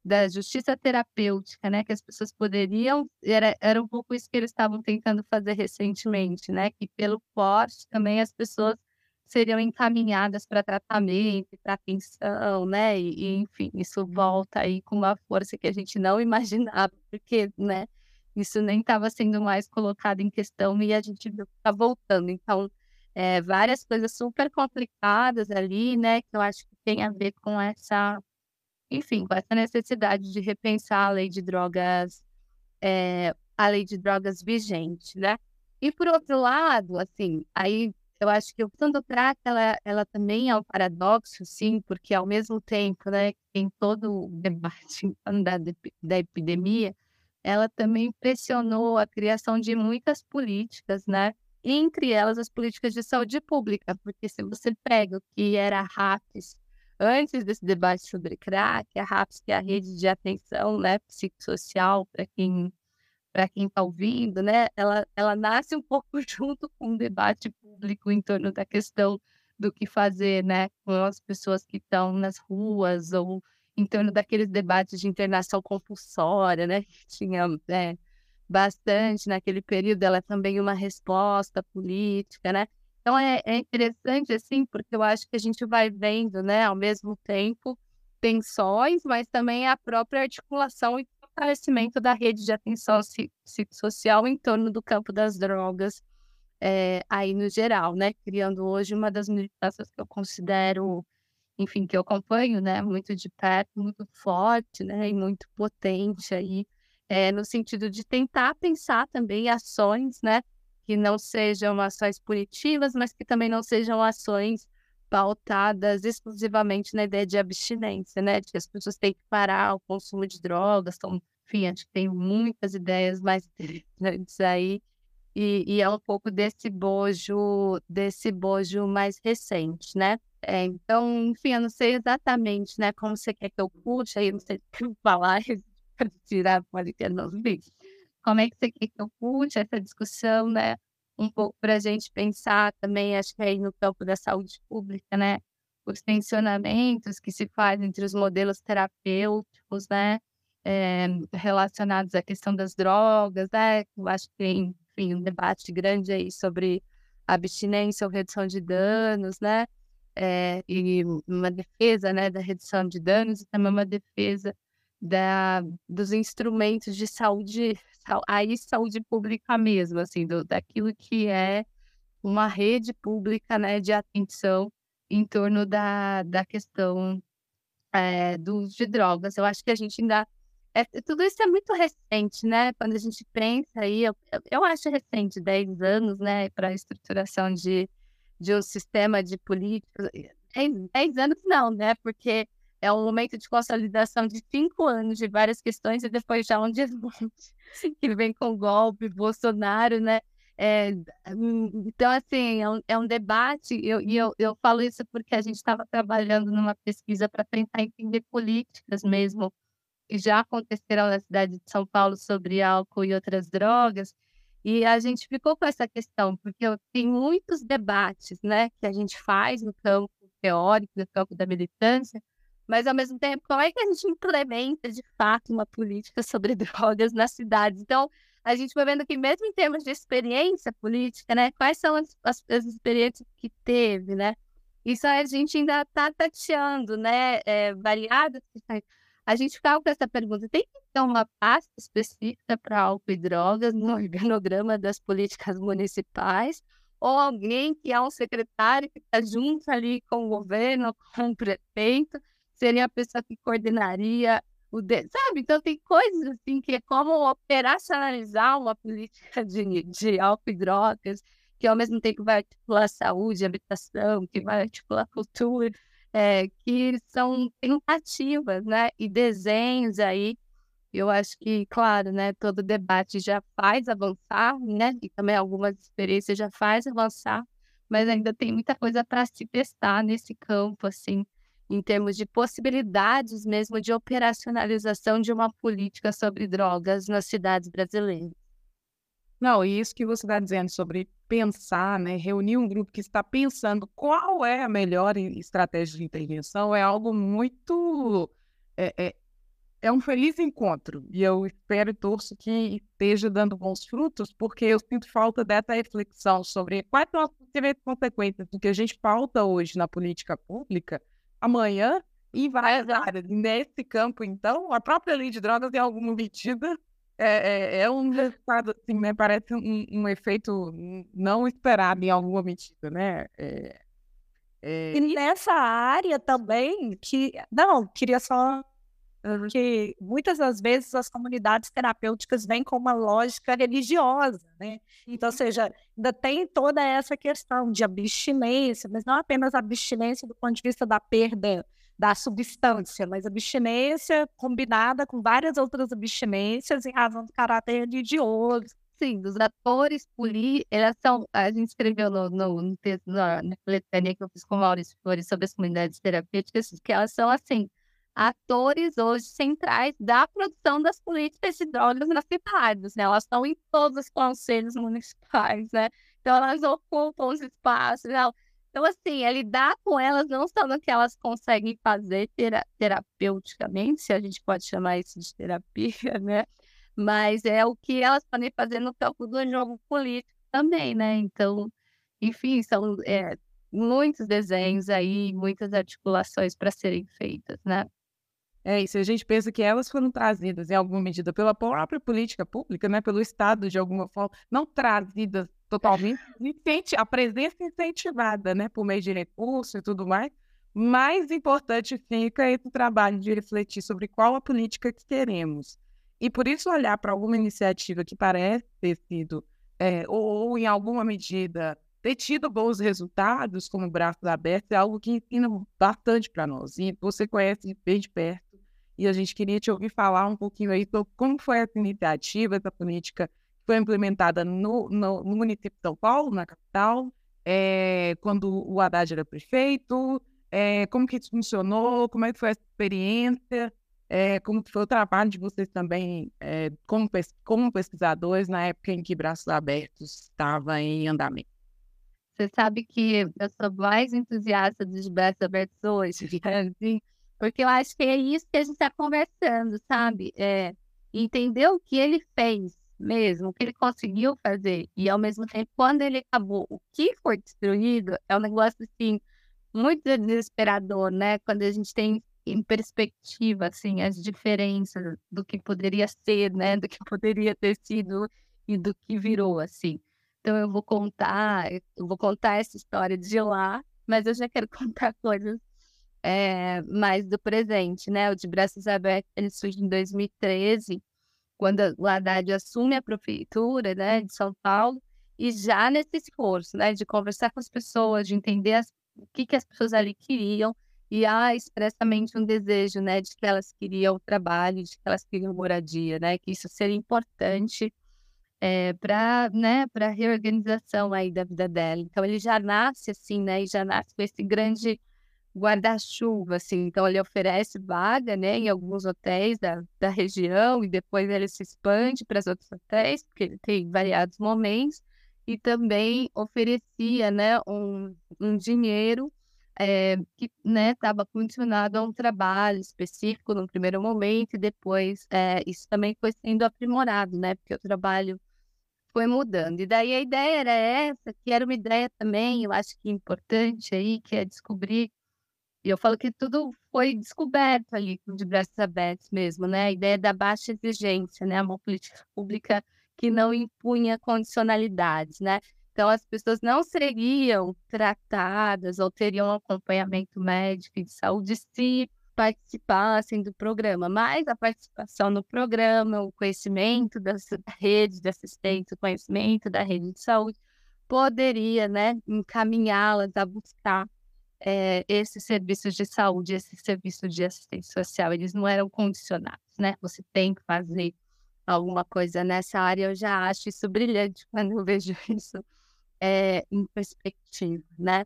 da justiça terapêutica, né? Que as pessoas poderiam, era, era um pouco isso que eles estavam tentando fazer recentemente, né? Que pelo porte também as pessoas seriam encaminhadas para tratamento, para atenção, né? E, e, enfim, isso volta aí com uma força que a gente não imaginava, porque, né? Isso nem estava sendo mais colocado em questão e a gente está voltando. Então, é, várias coisas super complicadas ali, né? Que eu acho que tem a ver com essa, enfim, com essa necessidade de repensar a lei de drogas, é, a lei de drogas vigente, né? E por outro lado, assim, aí eu acho que o do crack, ela, ela também é um paradoxo, sim, porque ao mesmo tempo, né, em todo o debate da, da epidemia, ela também pressionou a criação de muitas políticas, né, entre elas as políticas de saúde pública, porque se você pega o que era a RAPS antes desse debate sobre crack, a RAPS, que é a rede de atenção né, psicossocial para quem para quem está ouvindo, né, ela, ela nasce um pouco junto com o debate público em torno da questão do que fazer né, com as pessoas que estão nas ruas ou em torno daqueles debates de internação compulsória, né? Que tinha é, bastante naquele período, ela é também uma resposta política, né? Então é, é, interessante, assim, porque eu acho que a gente vai vendo, né, ao mesmo tempo, tensões, mas também a própria articulação e fortalecimento da rede de atenção psicossocial em torno do campo das drogas, é, aí no geral, né? Criando hoje uma das militâncias que eu considero, enfim, que eu acompanho, né? Muito de perto, muito forte, né? E muito potente aí, é, no sentido de tentar pensar também ações, né? Que não sejam ações punitivas, mas que também não sejam ações pautadas exclusivamente na ideia de abstinência, né? De que as pessoas têm que parar o consumo de drogas. Então, enfim, acho que tem muitas ideias mais interessantes aí. E, e, é um pouco desse bojo, desse bojo mais recente, né? É, então, enfim, eu não sei exatamente, né, como você quer que eu puxe, aí não sei o que falar, tirar, pode ter não Como é que você quer que eu puxe essa discussão, né? um pouco para a gente pensar também, acho que aí no campo da saúde pública, né? Os tensionamentos que se fazem entre os modelos terapêuticos, né? É, relacionados à questão das drogas, né? Eu acho que tem, enfim, um debate grande aí sobre abstinência ou redução de danos, né? É, e uma defesa, né, da redução de danos e também uma defesa da, dos instrumentos de saúde, aí saúde pública mesmo, assim, do, daquilo que é uma rede pública, né, de atenção em torno da, da questão é, do de drogas. Eu acho que a gente ainda é, tudo isso é muito recente, né? Quando a gente pensa aí, eu, eu acho recente, 10 anos, né, para a estruturação de, de um sistema de políticas. 10 anos não, né? Porque é um momento de consolidação de cinco anos de várias questões e depois já um desmonte que vem com golpe, Bolsonaro, né? É, então, assim, é um, é um debate, e eu, eu, eu falo isso porque a gente estava trabalhando numa pesquisa para tentar entender políticas mesmo, que já aconteceram na cidade de São Paulo sobre álcool e outras drogas, e a gente ficou com essa questão, porque tem muitos debates né, que a gente faz no campo teórico, no campo da militância, mas ao mesmo tempo, como é que a gente implementa de fato uma política sobre drogas nas cidades? Então, a gente vai vendo que mesmo em termos de experiência política, né, quais são as, as, as experiências que teve, né? Isso a gente ainda está tateando, né? É, variadas A gente ficava com essa pergunta: tem que ter uma pasta específica para álcool e drogas no organograma das políticas municipais? Ou alguém que é um secretário que está junto ali com o governo, com o prefeito, seria a pessoa que coordenaria o de... sabe? Então tem coisas assim que é como operacionalizar uma política de, de álcool e drogas, que ao mesmo tempo vai articular saúde, habitação, que vai articular cultura, é, que são tentativas, né? E desenhos aí. Eu acho que, claro, né, todo debate já faz avançar, né? E também algumas experiências já faz avançar, mas ainda tem muita coisa para se testar nesse campo, assim em termos de possibilidades mesmo de operacionalização de uma política sobre drogas nas cidades brasileiras. Não, e isso que você está dizendo sobre pensar, né, reunir um grupo que está pensando qual é a melhor estratégia de intervenção é algo muito. É, é, é um feliz encontro. E eu espero e torço que esteja dando bons frutos, porque eu sinto falta dessa reflexão sobre quais são as consequências do que a gente pauta hoje na política pública amanhã em várias áreas. Nesse campo, então, a própria lei de drogas, em alguma medida, é, é, é um resultado, assim, né? Parece um, um, efeito não esperado em alguma medida, né? É, é... E nessa área também, que... Não, queria só que muitas das vezes as comunidades terapêuticas vêm com uma lógica religiosa, né? Então, ou uhum. seja, ainda tem toda essa questão de abstinência, mas não apenas abstinência do ponto de vista da perda da substância, mas abstinência combinada com várias outras abstinências em razão do caráter religioso. Sim, dos atores políticos, elas são, a gente escreveu no, no, no texto, na, na que eu fiz com o Maurício Flores sobre as comunidades terapêuticas, que elas são assim, atores hoje centrais da produção das políticas de drogas nas cidades, né? Elas estão em todos os conselhos municipais, né? Então elas ocupam os espaços, né? Então, assim, é lidar com elas não só no que elas conseguem fazer tera terapeuticamente, se a gente pode chamar isso de terapia, né? Mas é o que elas podem fazer no campo do jogo político também, né? Então, enfim, são é, muitos desenhos aí, muitas articulações para serem feitas, né? É isso, a gente pensa que elas foram trazidas em alguma medida pela própria política pública, né, pelo Estado de alguma forma, não trazidas totalmente, a presença incentivada, né, por meio de recursos e tudo mais. Mais importante fica esse trabalho de refletir sobre qual a política que queremos. E por isso olhar para alguma iniciativa que parece ter sido, é, ou, ou, em alguma medida, ter tido bons resultados, como Braços Abertos, é algo que ensina bastante para nós. E você conhece bem de perto. E a gente queria te ouvir falar um pouquinho aí sobre como foi essa iniciativa, essa política foi implementada no, no, no, município de São Paulo, na capital, é, quando o Haddad era prefeito, é, como que isso funcionou, como é que foi essa experiência, é, como foi o trabalho de vocês também como, como pesquisadores na época em que Braços Abertos estava em andamento. Você sabe que eu sou mais entusiasta dos Braços Abertos hoje, assim, porque eu acho que é isso que a gente está conversando, sabe? É, entender o que ele fez, mesmo, o que ele conseguiu fazer, e ao mesmo tempo, quando ele acabou, o que foi destruído, é um negócio assim muito desesperador, né? Quando a gente tem em perspectiva assim as diferenças do que poderia ser, né? Do que poderia ter sido e do que virou assim. Então eu vou contar, eu vou contar essa história de lá, mas eu já quero contar coisas é, mais do presente, né? O de Braços Abertos ele surge em 2013 quando o Haddad assume a prefeitura né, de São Paulo, e já nesse esforço né, de conversar com as pessoas, de entender as, o que, que as pessoas ali queriam, e há expressamente um desejo né, de que elas queriam trabalho, de que elas queriam moradia, né, que isso seria importante é, para né, a reorganização aí da vida dela. Então, ele já nasce assim, né, e já nasce com esse grande guarda-chuva, assim. Então, ele oferece vaga, né, em alguns hotéis da, da região e depois ele se expande para os outros hotéis, porque ele tem variados momentos. E também oferecia, né, um, um dinheiro é, que estava né, condicionado a um trabalho específico no primeiro momento e depois é, isso também foi sendo aprimorado, né, porque o trabalho foi mudando. E daí a ideia era essa, que era uma ideia também, eu acho que importante aí, que é descobrir e eu falo que tudo foi descoberto ali, de braços abertos mesmo, né? A ideia da baixa exigência, né? Uma política pública que não impunha condicionalidades, né? Então, as pessoas não seriam tratadas ou teriam acompanhamento médico e de saúde se participassem do programa, mas a participação no programa, o conhecimento da rede de assistência, o conhecimento da rede de saúde, poderia né, encaminhá-las a buscar é, esses serviços de saúde, esses serviços de assistência social, eles não eram condicionados, né? Você tem que fazer alguma coisa nessa área. Eu já acho isso brilhante quando eu vejo isso é, em perspectiva, né?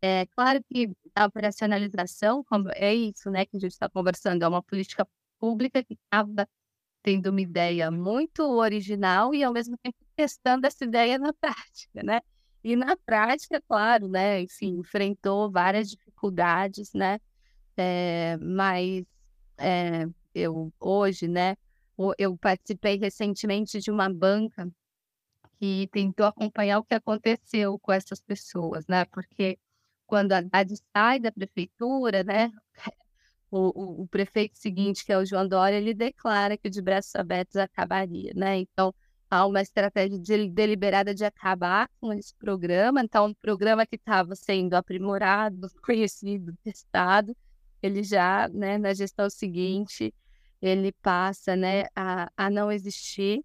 É claro que a operacionalização, é isso, né, que a gente está conversando, é uma política pública que estava tendo uma ideia muito original e ao mesmo tempo testando essa ideia na prática, né? E na prática, claro, né, enfim, enfrentou várias dificuldades, né, é, mas é, eu hoje, né, eu participei recentemente de uma banca que tentou acompanhar o que aconteceu com essas pessoas, né, porque quando a Haddad sai da prefeitura, né, o, o, o, prefeito seguinte, que é o João Dória, ele declara que o de braços abertos acabaria, né? Então, há uma estratégia de, deliberada de acabar com esse programa. Então, um programa que estava sendo aprimorado, conhecido, testado, ele já, né, na gestão seguinte, ele passa né, a, a não existir.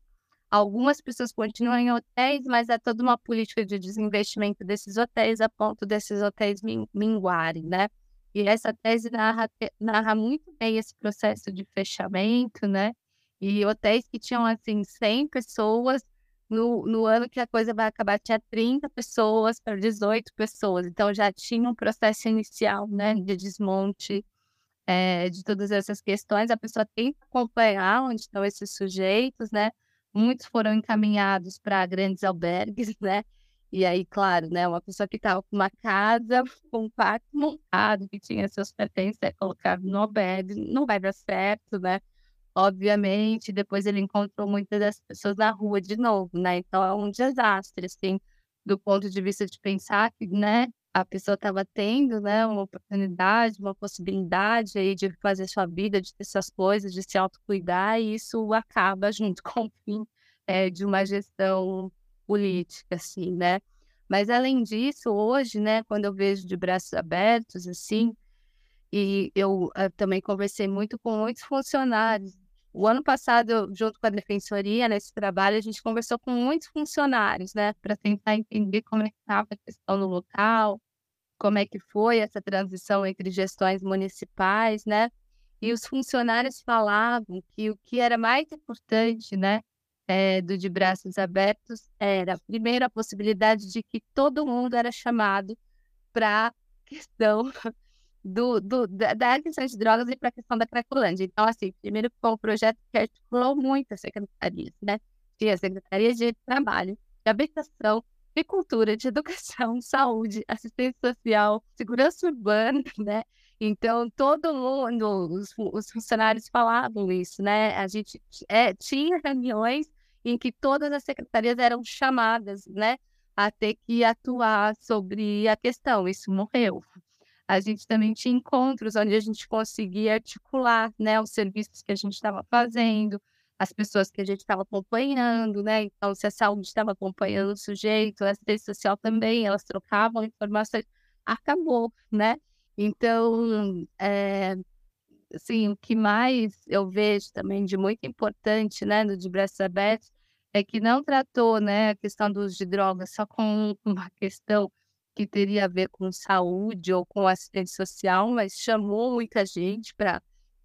Algumas pessoas continuam em hotéis, mas é toda uma política de desinvestimento desses hotéis a ponto desses hotéis minguarem, né? E essa tese narra, narra muito bem esse processo de fechamento, né? E hotéis que tinham, assim, 100 pessoas, no, no ano que a coisa vai acabar, tinha 30 pessoas para 18 pessoas. Então, já tinha um processo inicial, né, de desmonte é, de todas essas questões. A pessoa tem que acompanhar onde estão esses sujeitos, né? Muitos foram encaminhados para grandes albergues, né? E aí, claro, né, uma pessoa que estava com uma casa, com um quarto montado, que tinha seus pertences é colocado no bed, não vai dar certo, né? Obviamente, depois ele encontrou muitas das pessoas na rua de novo, né? Então é um desastre, assim, do ponto de vista de pensar que, né, a pessoa estava tendo, né, uma oportunidade, uma possibilidade aí de fazer sua vida, de ter suas coisas, de se autocuidar, e isso acaba junto com o fim é, de uma gestão política, assim, né? Mas além disso, hoje, né, quando eu vejo de braços abertos, assim, e eu, eu eh, também conversei muito com muitos funcionários. O ano passado, junto com a defensoria, nesse trabalho, a gente conversou com muitos funcionários, né, para tentar entender como é estava a questão no local, como é que foi essa transição entre gestões municipais, né? E os funcionários falavam que o que era mais importante, né, é, do de braços abertos era, primeiro, a possibilidade de que todo mundo era chamado para questão do, do, da, questão de drogas e para a questão da Cracolândia. Então, assim, primeiro foi um projeto que articulou muitas secretarias, né? Tinha a Secretaria de Trabalho, de Habitação, de Cultura, de Educação, Saúde, Assistência Social, Segurança Urbana, né? Então, todo mundo, os, os funcionários falavam isso, né? A gente é, tinha reuniões em que todas as secretarias eram chamadas, né, a ter que atuar sobre a questão. Isso morreu. A gente também tinha encontros onde a gente conseguia articular, né, os serviços que a gente estava fazendo, as pessoas que a gente estava acompanhando, né? Então, se a saúde estava acompanhando o sujeito, a assistência social também, elas trocavam informações, acabou, né? Então, é, assim, o que mais eu vejo também de muito importante, né, no de braços abertos, é que não tratou, né, a questão do uso de drogas só com uma questão que teria a ver com saúde ou com assistência social, mas chamou muita gente para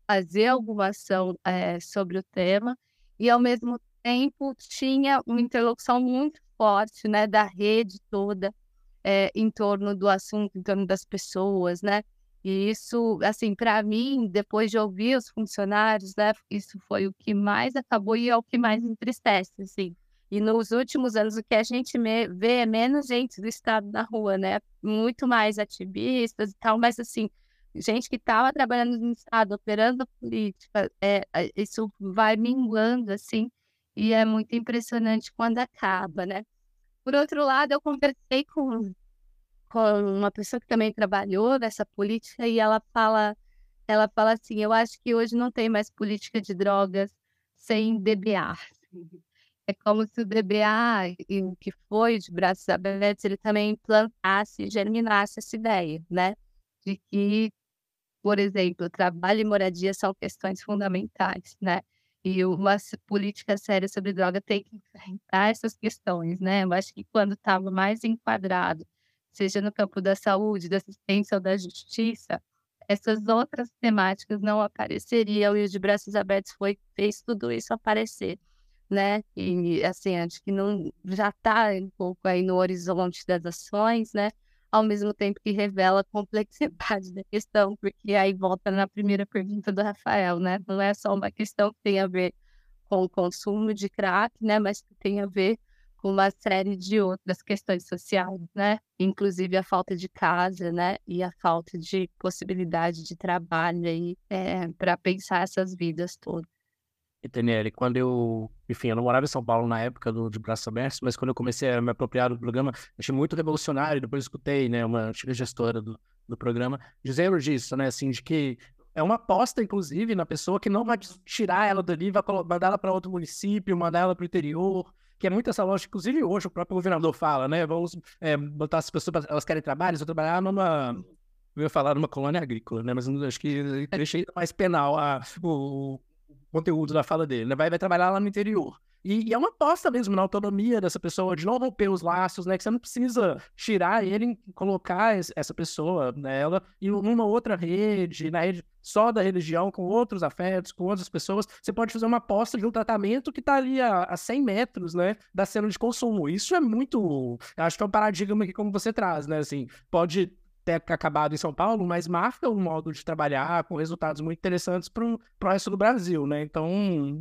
fazer alguma ação é, sobre o tema e, ao mesmo tempo, tinha uma interlocução muito forte, né, da rede toda é, em torno do assunto, em torno das pessoas, né, e isso, assim, para mim, depois de ouvir os funcionários, né, isso foi o que mais acabou e é o que mais entristece, assim. E nos últimos anos, o que a gente vê é menos gente do Estado na rua, né? Muito mais ativistas e tal, mas, assim, gente que estava trabalhando no Estado, operando política, é, isso vai minguando, assim, e é muito impressionante quando acaba, né? Por outro lado, eu conversei com com uma pessoa que também trabalhou nessa política e ela fala, ela fala assim, eu acho que hoje não tem mais política de drogas sem DBA. É como se o DBA, e o que foi de braços abertos, ele também implantasse, germinasse essa ideia, né? De que, por exemplo, trabalho e moradia são questões fundamentais, né? E uma política séria sobre droga tem que enfrentar essas questões, né? Eu acho que quando estava mais enquadrado seja no campo da saúde, da assistência ou da justiça, essas outras temáticas não apareceriam e o de braços abertos foi fez tudo isso aparecer, né? E assim, acho que não já está um pouco aí no horizonte das ações, né? Ao mesmo tempo que revela a complexidade da questão, porque aí volta na primeira pergunta do Rafael, né? Não é só uma questão que tem a ver com o consumo de crack, né? Mas que tem a ver com uma série de outras questões sociais, né? Inclusive a falta de casa, né? E a falta de possibilidade de trabalho aí é, para pensar essas vidas todas. E Daniele, quando eu, enfim, eu não morava em São Paulo na época do de Braço Aberto, mas quando eu comecei a me apropriar do programa, achei muito revolucionário. Depois escutei, né, uma antiga gestora do, do programa dizendo disso, né, assim, de que é uma aposta, inclusive, na pessoa que não vai tirar ela dali, vai mandar ela para outro município, mandar ela para o interior, que é muito essa lógica, inclusive hoje o próprio governador fala, né? Vamos é, botar as pessoas, elas querem trabalho, vão trabalhar numa. Eu ia falar numa colônia agrícola, né? Mas acho que deixei mais penal a, o conteúdo da fala dele, né? Vai, vai trabalhar lá no interior. E, e, é uma aposta mesmo na autonomia dessa pessoa, de não romper os laços, né? Que você não precisa tirar ele colocar essa pessoa nela e numa outra rede, na rede só da religião, com outros afetos, com outras pessoas. Você pode fazer uma aposta de um tratamento que está ali a, a 100 metros, né? Da cena de consumo. Isso é muito. Acho que é um paradigma que, como você traz, né? Assim, pode ter acabado em São Paulo, mas marca um modo de trabalhar com resultados muito interessantes para o resto do Brasil, né? Então,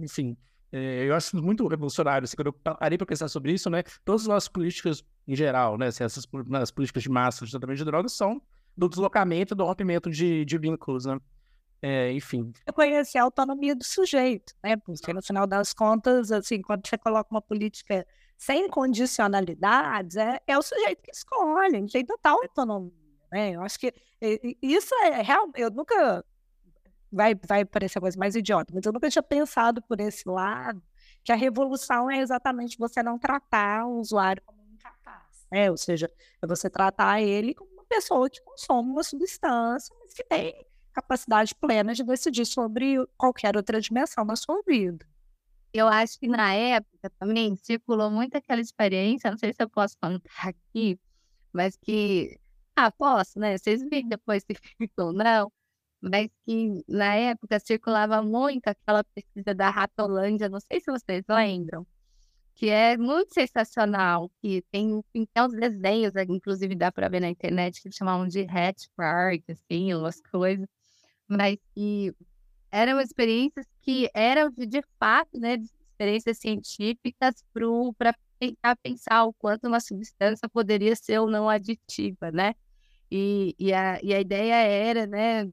enfim. É, eu acho muito revolucionário, assim, quando eu parei para pensar sobre isso, né? Todas as nossas políticas em geral, né? Se essas as políticas de massa de tratamento de drogas são do deslocamento, do rompimento de, de vínculos, né? É, enfim. Reconhecer a autonomia do sujeito, né? Porque no final das contas, assim, quando você coloca uma política sem condicionalidades, é, é o sujeito que escolhe, tem total autonomia, né? Eu acho que isso é real, eu nunca vai, vai parecer a coisa mais idiota, mas eu nunca tinha pensado por esse lado, que a revolução é exatamente você não tratar o usuário como um incapaz, né? Ou seja, é você tratar ele como uma pessoa que consome uma substância, mas que tem capacidade plena de decidir sobre qualquer outra dimensão da sua vida. Eu acho que na época também circulou muito aquela experiência, não sei se eu posso contar aqui, mas que, ah, posso, né? Vocês viram depois se ficam ou não, mas que na época circulava muito aquela pesquisa da Ratolândia, não sei se vocês lembram, que é muito sensacional, que tem, tem uns desenhos, inclusive dá para ver na internet, que chamavam de Hatch Park, assim, umas coisas mas que eram experiências que eram de, de fato, né, experiências científicas para tentar pensar o quanto uma substância poderia ser ou não aditiva, né? E, e, a, e a ideia era, né,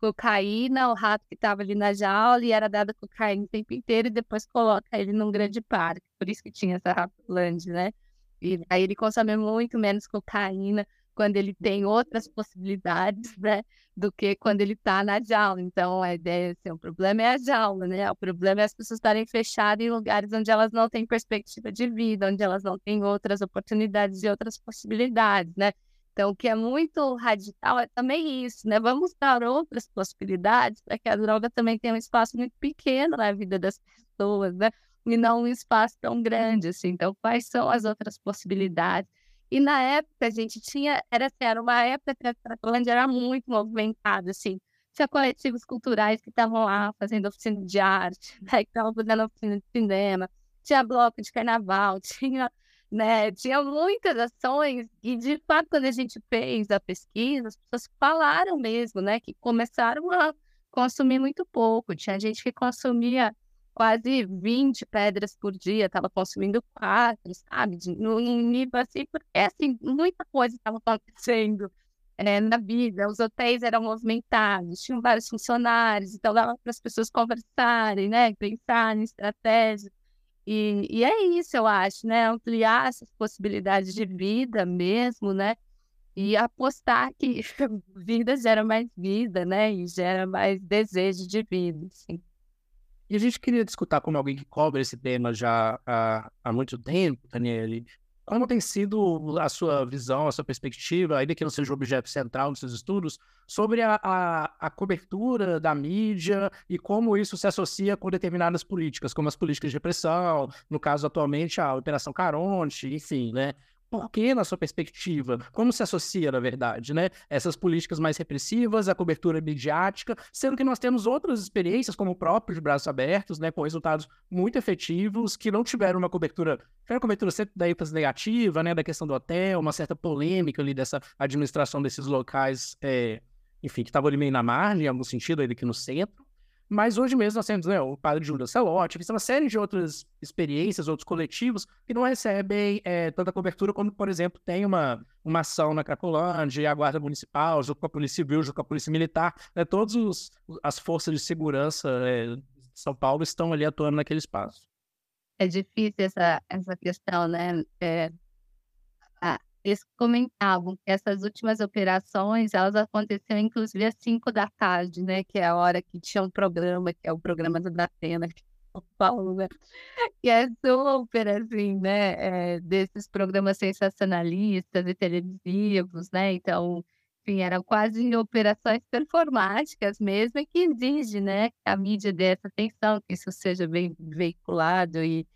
cocaína, o rato que estava ali na jaula e era dada cocaína o tempo inteiro e depois coloca ele num grande parque, por isso que tinha essa Rapland, né? E aí ele consome muito menos cocaína, quando ele tem outras possibilidades, né, do que quando ele está na jaula. Então, a ideia, assim, o problema é a jaula, né? O problema é as pessoas estarem fechadas em lugares onde elas não têm perspectiva de vida, onde elas não têm outras oportunidades e outras possibilidades, né? Então, o que é muito radical é também isso, né? Vamos dar outras possibilidades para que a droga também tenha um espaço muito pequeno na vida das pessoas, né? E não um espaço tão grande, assim. Então, quais são as outras possibilidades? E na época a gente tinha, era assim, era uma época que a Cracolândia era muito movimentada, assim. Tinha coletivos culturais que estavam lá fazendo oficina de arte, né, que estavam fazendo oficina de cinema, tinha bloco de carnaval, tinha, né, tinha muitas ações, e de fato, quando a gente fez a pesquisa, as pessoas falaram mesmo, né, que começaram a consumir muito pouco. Tinha gente que consumia quase 20 pedras por dia, estava consumindo quatro, sabe? No, em nível assim, porque assim, muita coisa estava acontecendo é, na vida, os hotéis eram movimentados, tinham vários funcionários, então dava para as pessoas conversarem, né? Pensarem em estratégia. E, e é isso, eu acho, né? Ampliar essas possibilidades de vida mesmo, né? E apostar que vida gera mais vida, né? E gera mais desejo de vida, assim. E a gente queria discutir como alguém que cobre esse tema já há, há muito tempo, Daniele, como tem sido a sua visão, a sua perspectiva, ainda que não seja o objeto central dos seus estudos, sobre a, a, a, cobertura da mídia e como isso se associa com determinadas políticas, como as políticas de repressão, no caso atualmente a Operação Caronte, enfim, né? Por que, na sua perspectiva? Como se associa, na verdade, né? Essas políticas mais repressivas, a cobertura midiática, sendo que nós temos outras experiências, como o próprio de Braços Abertos, né? Com resultados muito efetivos, que não tiveram uma cobertura, tiveram cobertura sempre da ênfase negativa, né? Da questão do hotel, uma certa polêmica ali dessa administração desses locais, é, enfim, que estavam ali meio na margem, em algum sentido, ali aqui no centro. Mas hoje mesmo nós temos né, o padre Júlio Celotti, uma série de outras experiências, outros coletivos que não recebem é, tanta cobertura como, por exemplo, tem uma, uma ação na Cracolândia, a Guarda Municipal, junto com a Polícia Civil, junto com a Polícia Militar, né, todas as forças de segurança é, de São Paulo estão ali atuando naquele espaço. É difícil essa, essa questão, né? É, eles comentavam que essas últimas operações, elas aconteceram inclusive às 5 da tarde, né? Que é a hora que tinha um programa, que é o programa da Datena, que São Paulo, né? Que é super, assim, né? É, desses programas sensacionalistas e televisivos, né? Então, enfim, eram quase operações performáticas mesmo, e que exige, né? Que a mídia dê essa atenção, que isso seja bem veiculado e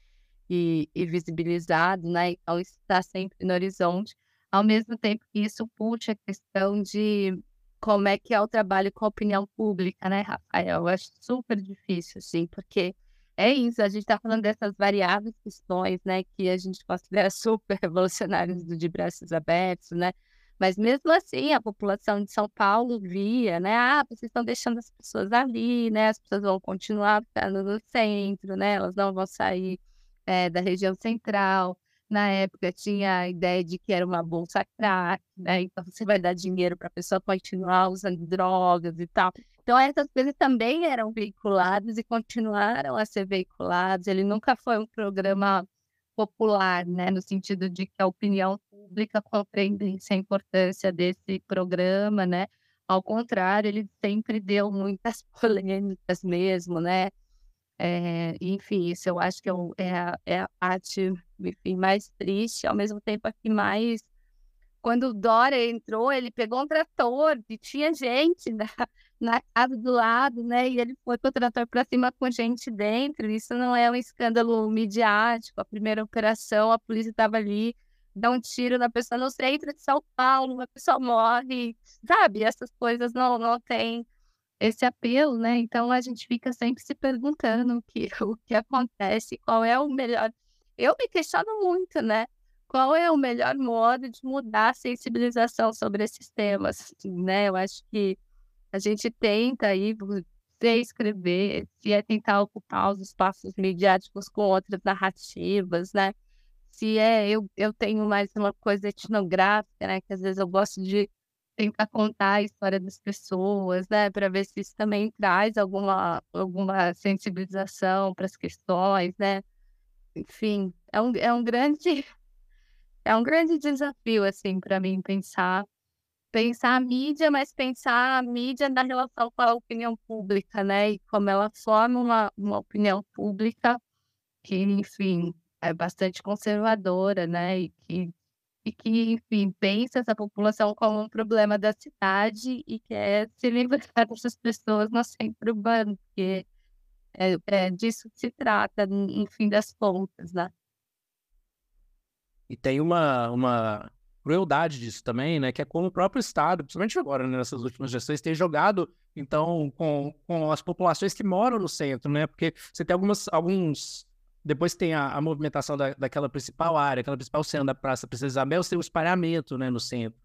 e, e visibilizado, né? Então, isso está sempre no horizonte, ao mesmo tempo que isso puxa a questão de como é que é o trabalho com a opinião pública, né, Rafael? Eu acho super difícil, assim, porque é isso, a gente está falando dessas variáveis questões, né, que a gente considera super revolucionárias de braços abertos, né? Mas mesmo assim, a população de São Paulo via, né? Ah, vocês estão deixando as pessoas ali, né? As pessoas vão continuar ficando no centro, né? Elas não vão sair é, da região central, na época tinha a ideia de que era uma bolsa crack, né? Então você vai dar dinheiro para a pessoa continuar usando drogas e tal. Então essas coisas também eram veiculadas e continuaram a ser veiculadas. Ele nunca foi um programa popular, né? No sentido de que a opinião pública compreendesse a importância desse programa, né? Ao contrário, ele sempre deu muitas polêmicas mesmo, né? É, enfim, isso eu acho que é, é, a, é a parte enfim, mais triste, ao mesmo tempo aqui mais. Quando o Dória entrou, ele pegou um trator e tinha gente na, na casa do lado, né? E ele foi com o trator para cima com gente dentro. Isso não é um escândalo midiático. A primeira operação, a polícia estava ali, dá um tiro na pessoa no centro de São Paulo, uma pessoa morre, sabe? Essas coisas não, não tem esse apelo, né? Então a gente fica sempre se perguntando o que, o que acontece, qual é o melhor. Eu me questiono muito, né? Qual é o melhor modo de mudar a sensibilização sobre esses temas, né? Eu acho que a gente tenta aí você escrever, se é tentar ocupar os espaços midiáticos com outras narrativas, né? Se é eu, eu tenho mais uma coisa etnográfica, né? Que às vezes eu gosto de tentar contar a história das pessoas, né, para ver se isso também traz alguma, alguma sensibilização para as questões, né? Enfim, é um, é um grande é um grande desafio assim para mim pensar pensar a mídia, mas pensar a mídia na relação com a opinião pública, né? E como ela forma uma, uma opinião pública que, enfim, é bastante conservadora, né? E que e que, enfim, pensa essa população como um problema da cidade e quer se livrar dessas pessoas no centro urbano, porque é, é disso que se trata, no fim das contas, né? E tem uma, uma crueldade disso também, né? Que é como o próprio Estado, principalmente agora, né, nessas últimas gestões, tem jogado, então, com, com as populações que moram no centro, né? Porque você tem algumas, alguns depois tem a, a movimentação da, daquela principal área, aquela principal cena da Praça Princesa Isabel, tem o espalhamento né, no centro.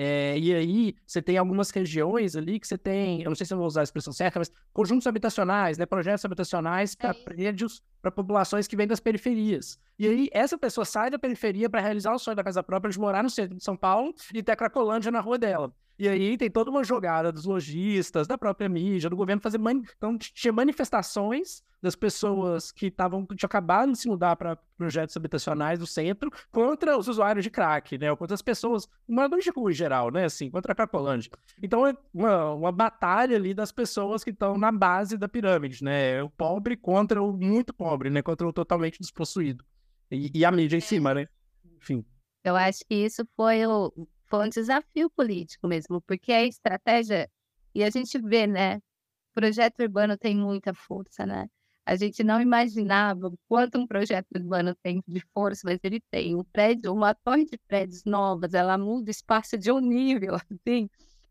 É, e aí você tem algumas regiões ali que você tem, eu não sei se eu vou usar a expressão certa, mas conjuntos habitacionais, né, projetos habitacionais para é prédios, para populações que vêm das periferias. E aí essa pessoa sai da periferia para realizar o sonho da casa própria de morar no centro de São Paulo e ter a Cracolândia na rua dela. E aí tem toda uma jogada dos lojistas, da própria mídia, do governo fazer mani... então tinha manifestações das pessoas que estavam tinham acabado de se mudar para projetos habitacionais do centro contra os usuários de crack, né? Ou contra as pessoas, moradores de rua em geral, né? Assim, contra a Cracolândia. Então é uma, uma batalha ali das pessoas que estão na base da pirâmide, né? O pobre contra o muito pobre, né? Contra o totalmente despossuído. E, e a mídia em cima, né? Enfim. Eu acho que isso foi o, foi um desafio político mesmo, porque a estratégia, e a gente vê, né? O projeto urbano tem muita força, né? A gente não imaginava quanto um projeto urbano tem de força, mas ele tem. Um prédio, uma torre de prédios novas, ela muda espaço de um nível, assim,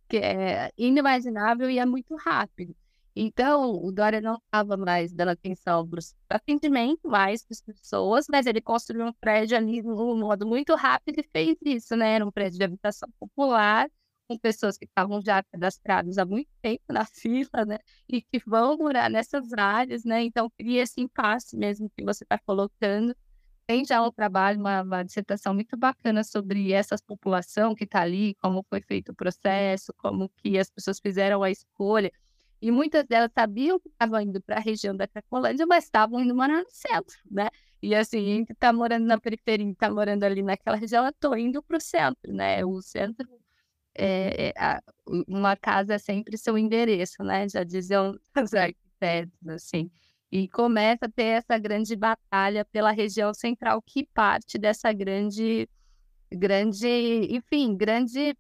que é inimaginável e é muito rápido. Então, o Dória não estava mais dando atenção para atendimento mais para as pessoas, mas ele construiu um prédio ali de um modo muito rápido e fez isso, né? Era um prédio de habitação popular, com pessoas que estavam já cadastradas há muito tempo na fila, né? E que vão morar nessas áreas, né? Então, cria esse impasse mesmo que você está colocando. Tem já um trabalho, uma, uma dissertação muito bacana sobre essa população que está ali, como foi feito o processo, como que as pessoas fizeram a escolha. E muitas delas sabiam que estavam indo para a região da Cracolândia, mas estavam indo morar no centro, né? E assim, entre estar tá morando na periferia e estar tá morando ali naquela região, eu estou indo para o centro, né? O centro, é, a, uma casa é sempre seu endereço, né? Já diziam os arquitetos, assim. E começa a ter essa grande batalha pela região central, que parte dessa grande, grande, enfim, grande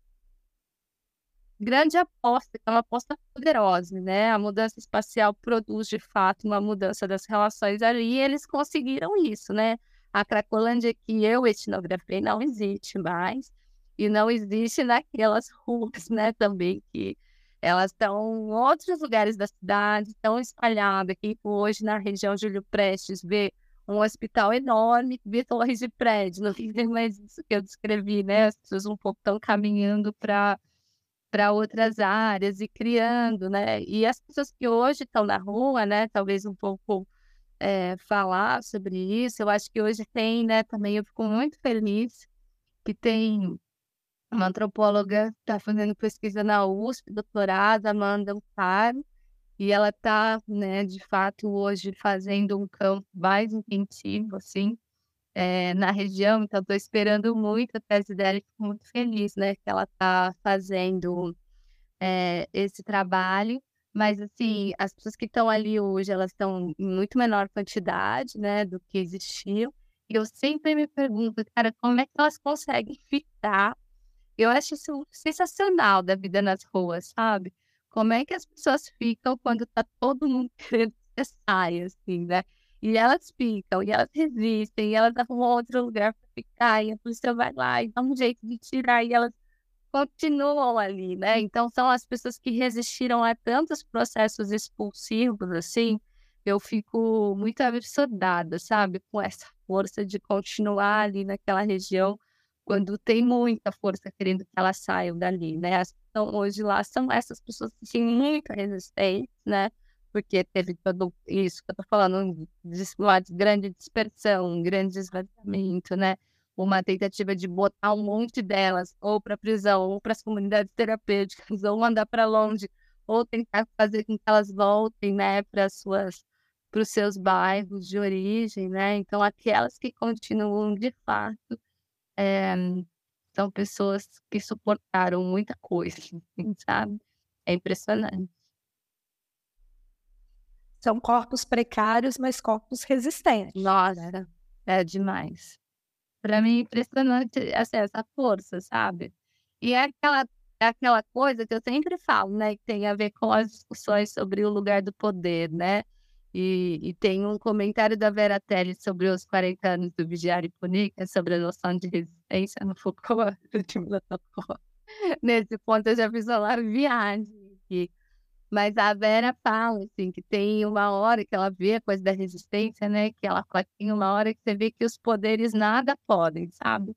grande aposta, é uma aposta poderosa, né? A mudança espacial produz de fato uma mudança das relações ali, e eles conseguiram isso, né? A Cracolândia que eu etnografei não existe mais, e não existe naquelas ruas, né, também, que elas estão em outros lugares da cidade, estão espalhadas. Aqui hoje na região de Júlio Prestes vê um hospital enorme, vê torres de prédio, não tem mais isso que eu descrevi, né? As pessoas um pouco estão caminhando para para outras áreas e criando, né? E as pessoas que hoje estão na rua, né, talvez um pouco é, falar sobre isso. Eu acho que hoje tem, né, também eu fico muito feliz que tem uma antropóloga que está fazendo pesquisa na USP, doutorada, Amanda Amparo, e ela está, né, de fato, hoje fazendo um campo mais intensivo, assim, é, na região, então estou esperando muito a tese dela e fico muito feliz, né, que ela está fazendo é, esse trabalho, mas, assim, as pessoas que estão ali hoje, elas estão em muito menor quantidade, né, do que existiam, e eu sempre me pergunto, cara, como é que elas conseguem ficar eu acho isso sensacional da vida nas ruas, sabe? Como é que as pessoas ficam quando tá todo mundo querendo que você saia, assim, né? E elas ficam, e elas resistem, e elas arrumam outro lugar para ficar, e a polícia vai lá e dá um jeito de tirar, e elas continuam ali, né? Então, são as pessoas que resistiram a tantos processos expulsivos, assim, eu fico muito absurdada, sabe? Com essa força de continuar ali naquela região quando tem muita força querendo que elas saiam dali, né? As então, hoje lá são essas pessoas que têm muita resistência, né? Porque teve todo isso que eu tô falando, uma grande dispersão, um grande esvaziamento, né? Uma tentativa de botar um monte delas ou para prisão, ou para as comunidades terapêuticas, ou mandar para longe, ou tentar fazer com que elas voltem, né, para suas para os seus bairros de origem, né? Então, aquelas que continuam de fato é, são pessoas que suportaram muita coisa, sabe? É impressionante. São corpos precários, mas corpos resistentes. Nossa, é demais. Para mim, impressionante assim, essa força, sabe? E é aquela, é aquela coisa que eu sempre falo, né? Que tem a ver com as discussões sobre o lugar do poder, né? E, e, tem um comentário da Vera Telly sobre os 40 anos do Vigiário Punica, sobre a noção de resistência no Foucault, Nesse ponto eu já fiz uma viagem aqui. Mas a Vera fala, assim, que tem uma hora que ela vê a coisa da resistência, né? Que ela tem uma hora que você vê que os poderes nada podem, sabe?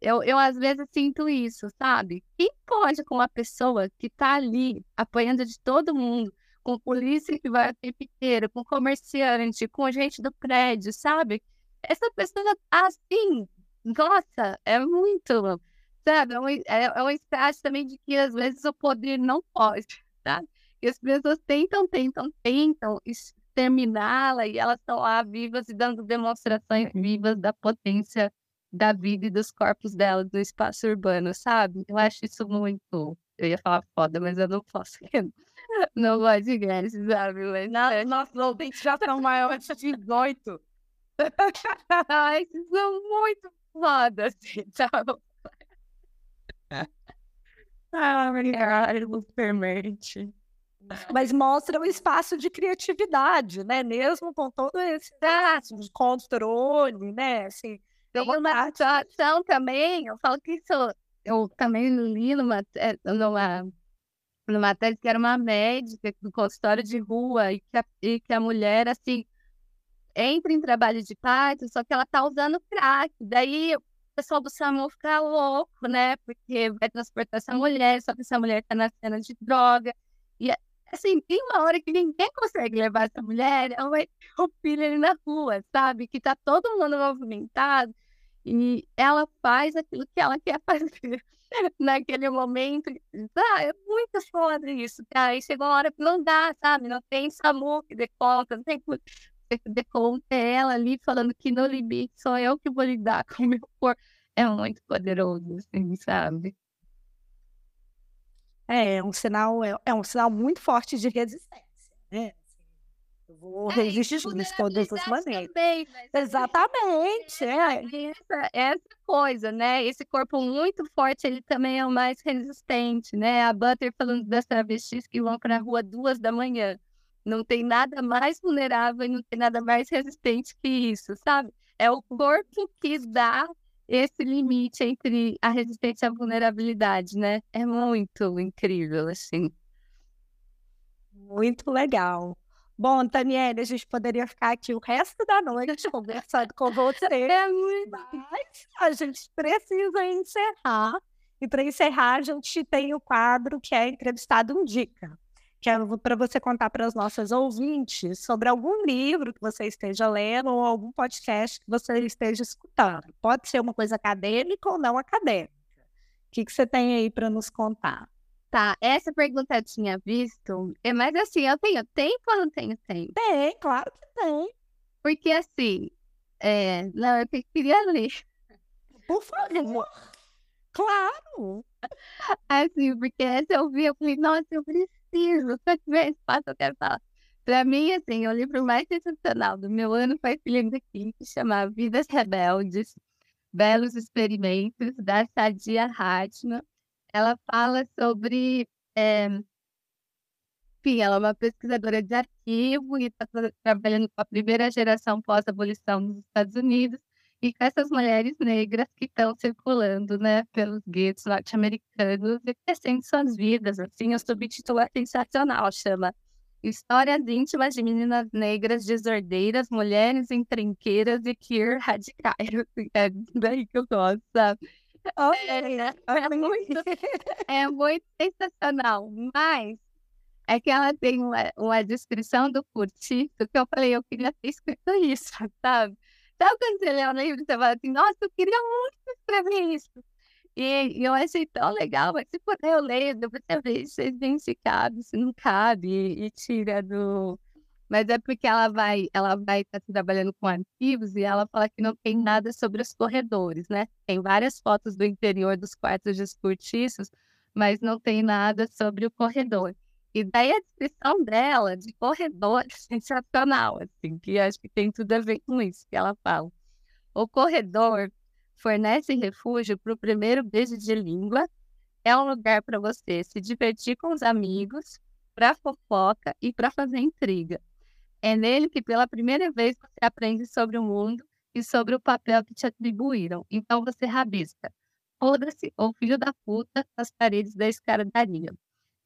Eu, eu às vezes sinto isso, sabe? Quem pode com uma pessoa que tá ali apanhando de todo mundo, com polícia que vai a tempo inteiro, com comerciante, com gente do prédio, sabe? Essa pessoa assim, nossa, é muito, sabe? É um, é, é um estágio também de que às vezes o poder não pode, sabe? E as pessoas tentam, tentam, tentam exterminá-la e elas estão lá vivas e dando demonstrações vivas da potência da vida e dos corpos delas no espaço urbano, sabe? Eu acho isso muito. Eu ia falar foda, mas eu não posso. Não podcast, sabe? Mas, não, é... Nossos ouvintes já são maiores de 18. Ai, vocês são muito foda, assim, sabe? Ah, obrigada, nos permite. Mas mostra o espaço de criatividade, né? Mesmo com todo esse de controle, né? Assim, tem uma situação também, eu falo que isso, eu também li numa, eh, numa numa tese que era uma médica do consultório de rua e que a, e que a mulher, assim, entra em trabalho de parto, só que ela tá usando crack. Daí o pessoal do SAMU fica louco, né? Porque vai transportar essa mulher, só que essa mulher tá na cena de droga. E, assim, tem uma hora que ninguém consegue levar essa mulher, ela vai filho ali na rua, sabe? Que tá todo mundo movimentado. E ela faz aquilo que ela quer fazer naquele momento. Ah, é muito foda isso. Aí chegou uma hora que não dá, sabe? Não tem SAMU que dê conta, não tem que dê conta. É ela ali falando que no limite sou eu que vou lidar com o meu corpo. É muito poderoso, assim, sabe? É, é um sinal, é, é um sinal muito forte de resistência, né? Eu vou é, resistir de todas as maneiras. Também, Exatamente. É. Essa, essa coisa, né? Esse corpo muito forte, ele também é o mais resistente, né? A Butter falando das travestis que vão para a rua duas da manhã. Não tem nada mais vulnerável e não tem nada mais resistente que isso, sabe? É o corpo que dá esse limite entre a resistência e a vulnerabilidade, né? É muito incrível, assim. Muito legal. Bom, Daniela, a gente poderia ficar aqui o resto da noite conversando com você. É muito. Mas a gente precisa encerrar. E para encerrar, a gente tem o quadro que é Entrevistado Indica. quero para você contar para as nossas ouvintes sobre algum livro que você esteja lendo ou algum podcast que você esteja escutando. Pode ser uma coisa acadêmica ou não acadêmica. O que, que você tem aí para nos contar? Tá, essa pergunta eu tinha visto, é, mas assim, eu tenho tempo ou não tenho tempo? Tem, claro que tem. Porque assim, é, não, eu queria ler. Por favor. Claro. Assim, porque essa eu vi, eu falei, nossa, eu preciso, se eu tiver espaço, eu quero falar. Pra mim, assim, o livro mais sensacional do meu ano foi livro aqui, que chama Vidas Rebeldes, Belos Experimentos, da Sadia Hatman. Ela fala sobre... É... Enfim, ela é uma pesquisadora de arquivo e está trabalhando com a primeira geração pós-abolição nos Estados Unidos e com essas mulheres negras que estão circulando, né, pelos guetos norte-americanos e crescendo suas vidas, assim, o subtítulo é sensacional, chama Histórias íntimas de meninas negras desordeiras, mulheres encrenqueiras e queer radicais. É daí que eu gosto, sabe? É, é, muito, é muito sensacional, mas é que ela tem uma, uma descrição do curtito que eu falei, eu queria ter escrito isso, sabe? Sabe quando você livro e você fala assim, nossa, eu queria muito escrever isso. E, e eu achei tão legal, mas se puder eu leio, você vê se vem se cabe, se não cabe, e, e tira do... Mas é porque ela vai ela vai estar tá trabalhando com arquivos e ela fala que não tem nada sobre os corredores, né? Tem várias fotos do interior dos quartos de cortiços, mas não tem nada sobre o corredor. E daí a descrição dela de corredor sensacional, assim, que acho que tem tudo a ver com isso que ela fala. O corredor fornece refúgio para o primeiro beijo de língua, é um lugar para você se divertir com os amigos, para fofoca e para fazer intriga. É nele que pela primeira vez você aprende sobre o mundo e sobre o papel que te atribuíram. Então você rabisca. Foda-se ou filho da puta as paredes da escadaria.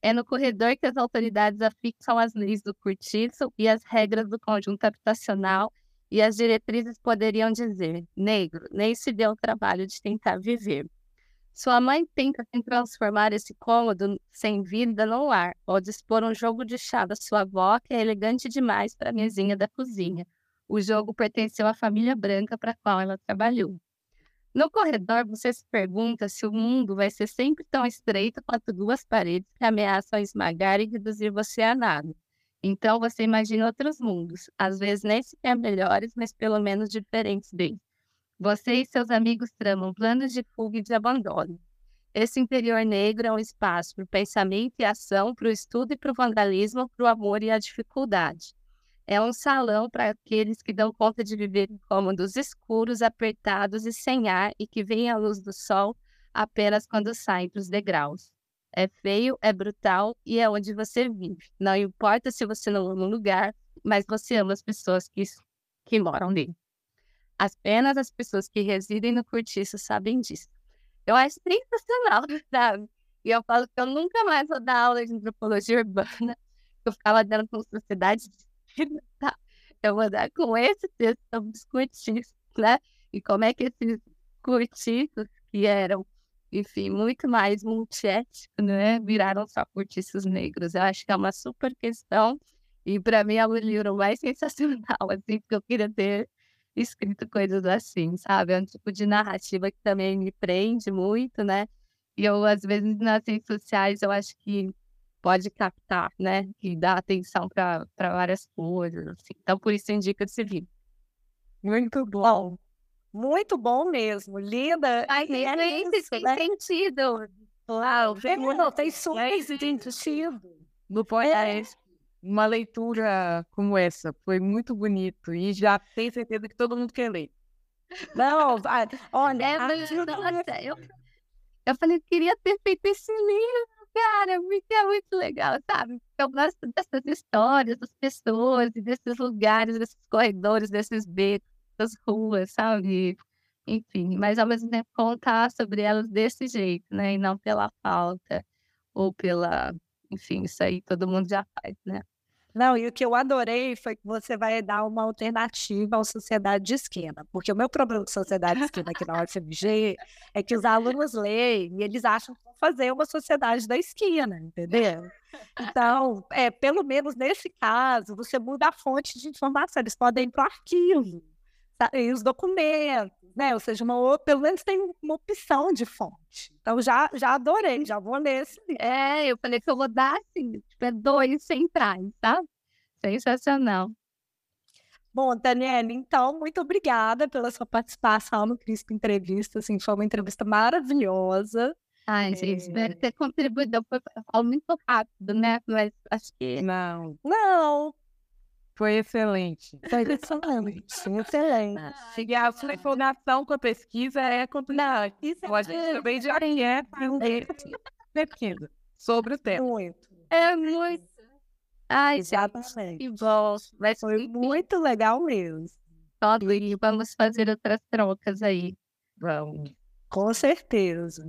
É no corredor que as autoridades afixam as leis do cortiço e as regras do conjunto habitacional, e as diretrizes poderiam dizer: negro, nem se deu o trabalho de tentar viver. Sua mãe tenta transformar esse cômodo sem vida no lar, ou dispor um jogo de chá da sua avó que é elegante demais para a mesinha da cozinha. O jogo pertenceu à família branca para a qual ela trabalhou. No corredor, você se pergunta se o mundo vai ser sempre tão estreito quanto duas paredes que ameaçam esmagar e reduzir você a nada. Então, você imagina outros mundos, às vezes nem sequer melhores, mas pelo menos diferentes deles. Você e seus amigos tramam planos de fuga e de abandono. Esse interior negro é um espaço para o pensamento e ação, para o estudo e para o vandalismo, para o amor e a dificuldade. É um salão para aqueles que dão conta de viver em cômodos escuros, apertados e sem ar e que veem a luz do sol apenas quando saem para os degraus. É feio, é brutal e é onde você vive. Não importa se você não ama o lugar, mas você ama as pessoas que, que moram nele. Apenas as pessoas que residem no cortiço sabem disso. Eu acho sensacional, sabe? E eu falo que eu nunca mais vou dar aula de antropologia urbana. Eu ficava dando com sociedade tá? Eu vou dar com esse texto sobre os cortiços, né? E como é que esses cortiços, que eram, enfim, muito mais multiéticos, né? Viraram só cortiços negros. Eu acho que é uma super questão. E para mim é o livro mais sensacional, assim, porque eu queria ter escrito coisas assim, sabe? É um tipo de narrativa que também me prende muito, né? E eu, às vezes, nas redes sociais, eu acho que pode captar, né? E dar atenção para várias coisas. Assim. Então, por isso indica esse vídeo. Muito bom. Muito bom mesmo. Linda. Ai, é isso, tem né? sentido. Claro, não, tem super sentido. No podcast, uma leitura como essa foi muito bonito e já tenho certeza que todo mundo quer ler. Não, olha, é, nossa, eu, eu falei, queria ter feito esse livro cara, é muito legal, sabe? Eu gosto dessas histórias, das pessoas, desses lugares, desses corredores, desses becos, das ruas, sabe? Enfim, mas ao mesmo tempo contar sobre elas desse jeito, né? E não pela falta ou pela. Enfim, isso aí todo mundo já faz, né? Não, e o que eu adorei foi que você vai dar uma alternativa à sociedade de esquina, porque o meu problema com sociedade de esquina aqui na UFMG é que os alunos leem e eles acham que vão fazer uma sociedade da esquina, entendeu? Então, é, pelo menos nesse caso, você muda a fonte de informação, eles podem ir para o arquivo? E os documentos, né? Ou seja, uma, pelo menos tem uma opção de fonte. Então, já, já adorei, já vou ler esse livro. É, eu falei que eu vou dar, assim, tipo, é dois centrais, tá? Sensacional. Bom, Daniela, então, muito obrigada pela sua participação no Crispo Entrevista, assim, foi uma entrevista maravilhosa. Ai, gente, espero ter contribuído, falo muito rápido, né? Mas acho que... Não, Não, foi excelente. foi excelente, excelente. E a sua informação com a pesquisa é completa. Isso A gente também já quer fazer pesquisa sobre o tema. muito. É muito... Ai, Exatamente. que bom. Mas Foi muito legal mesmo. E vamos fazer outras trocas aí. Vamos. Com certeza.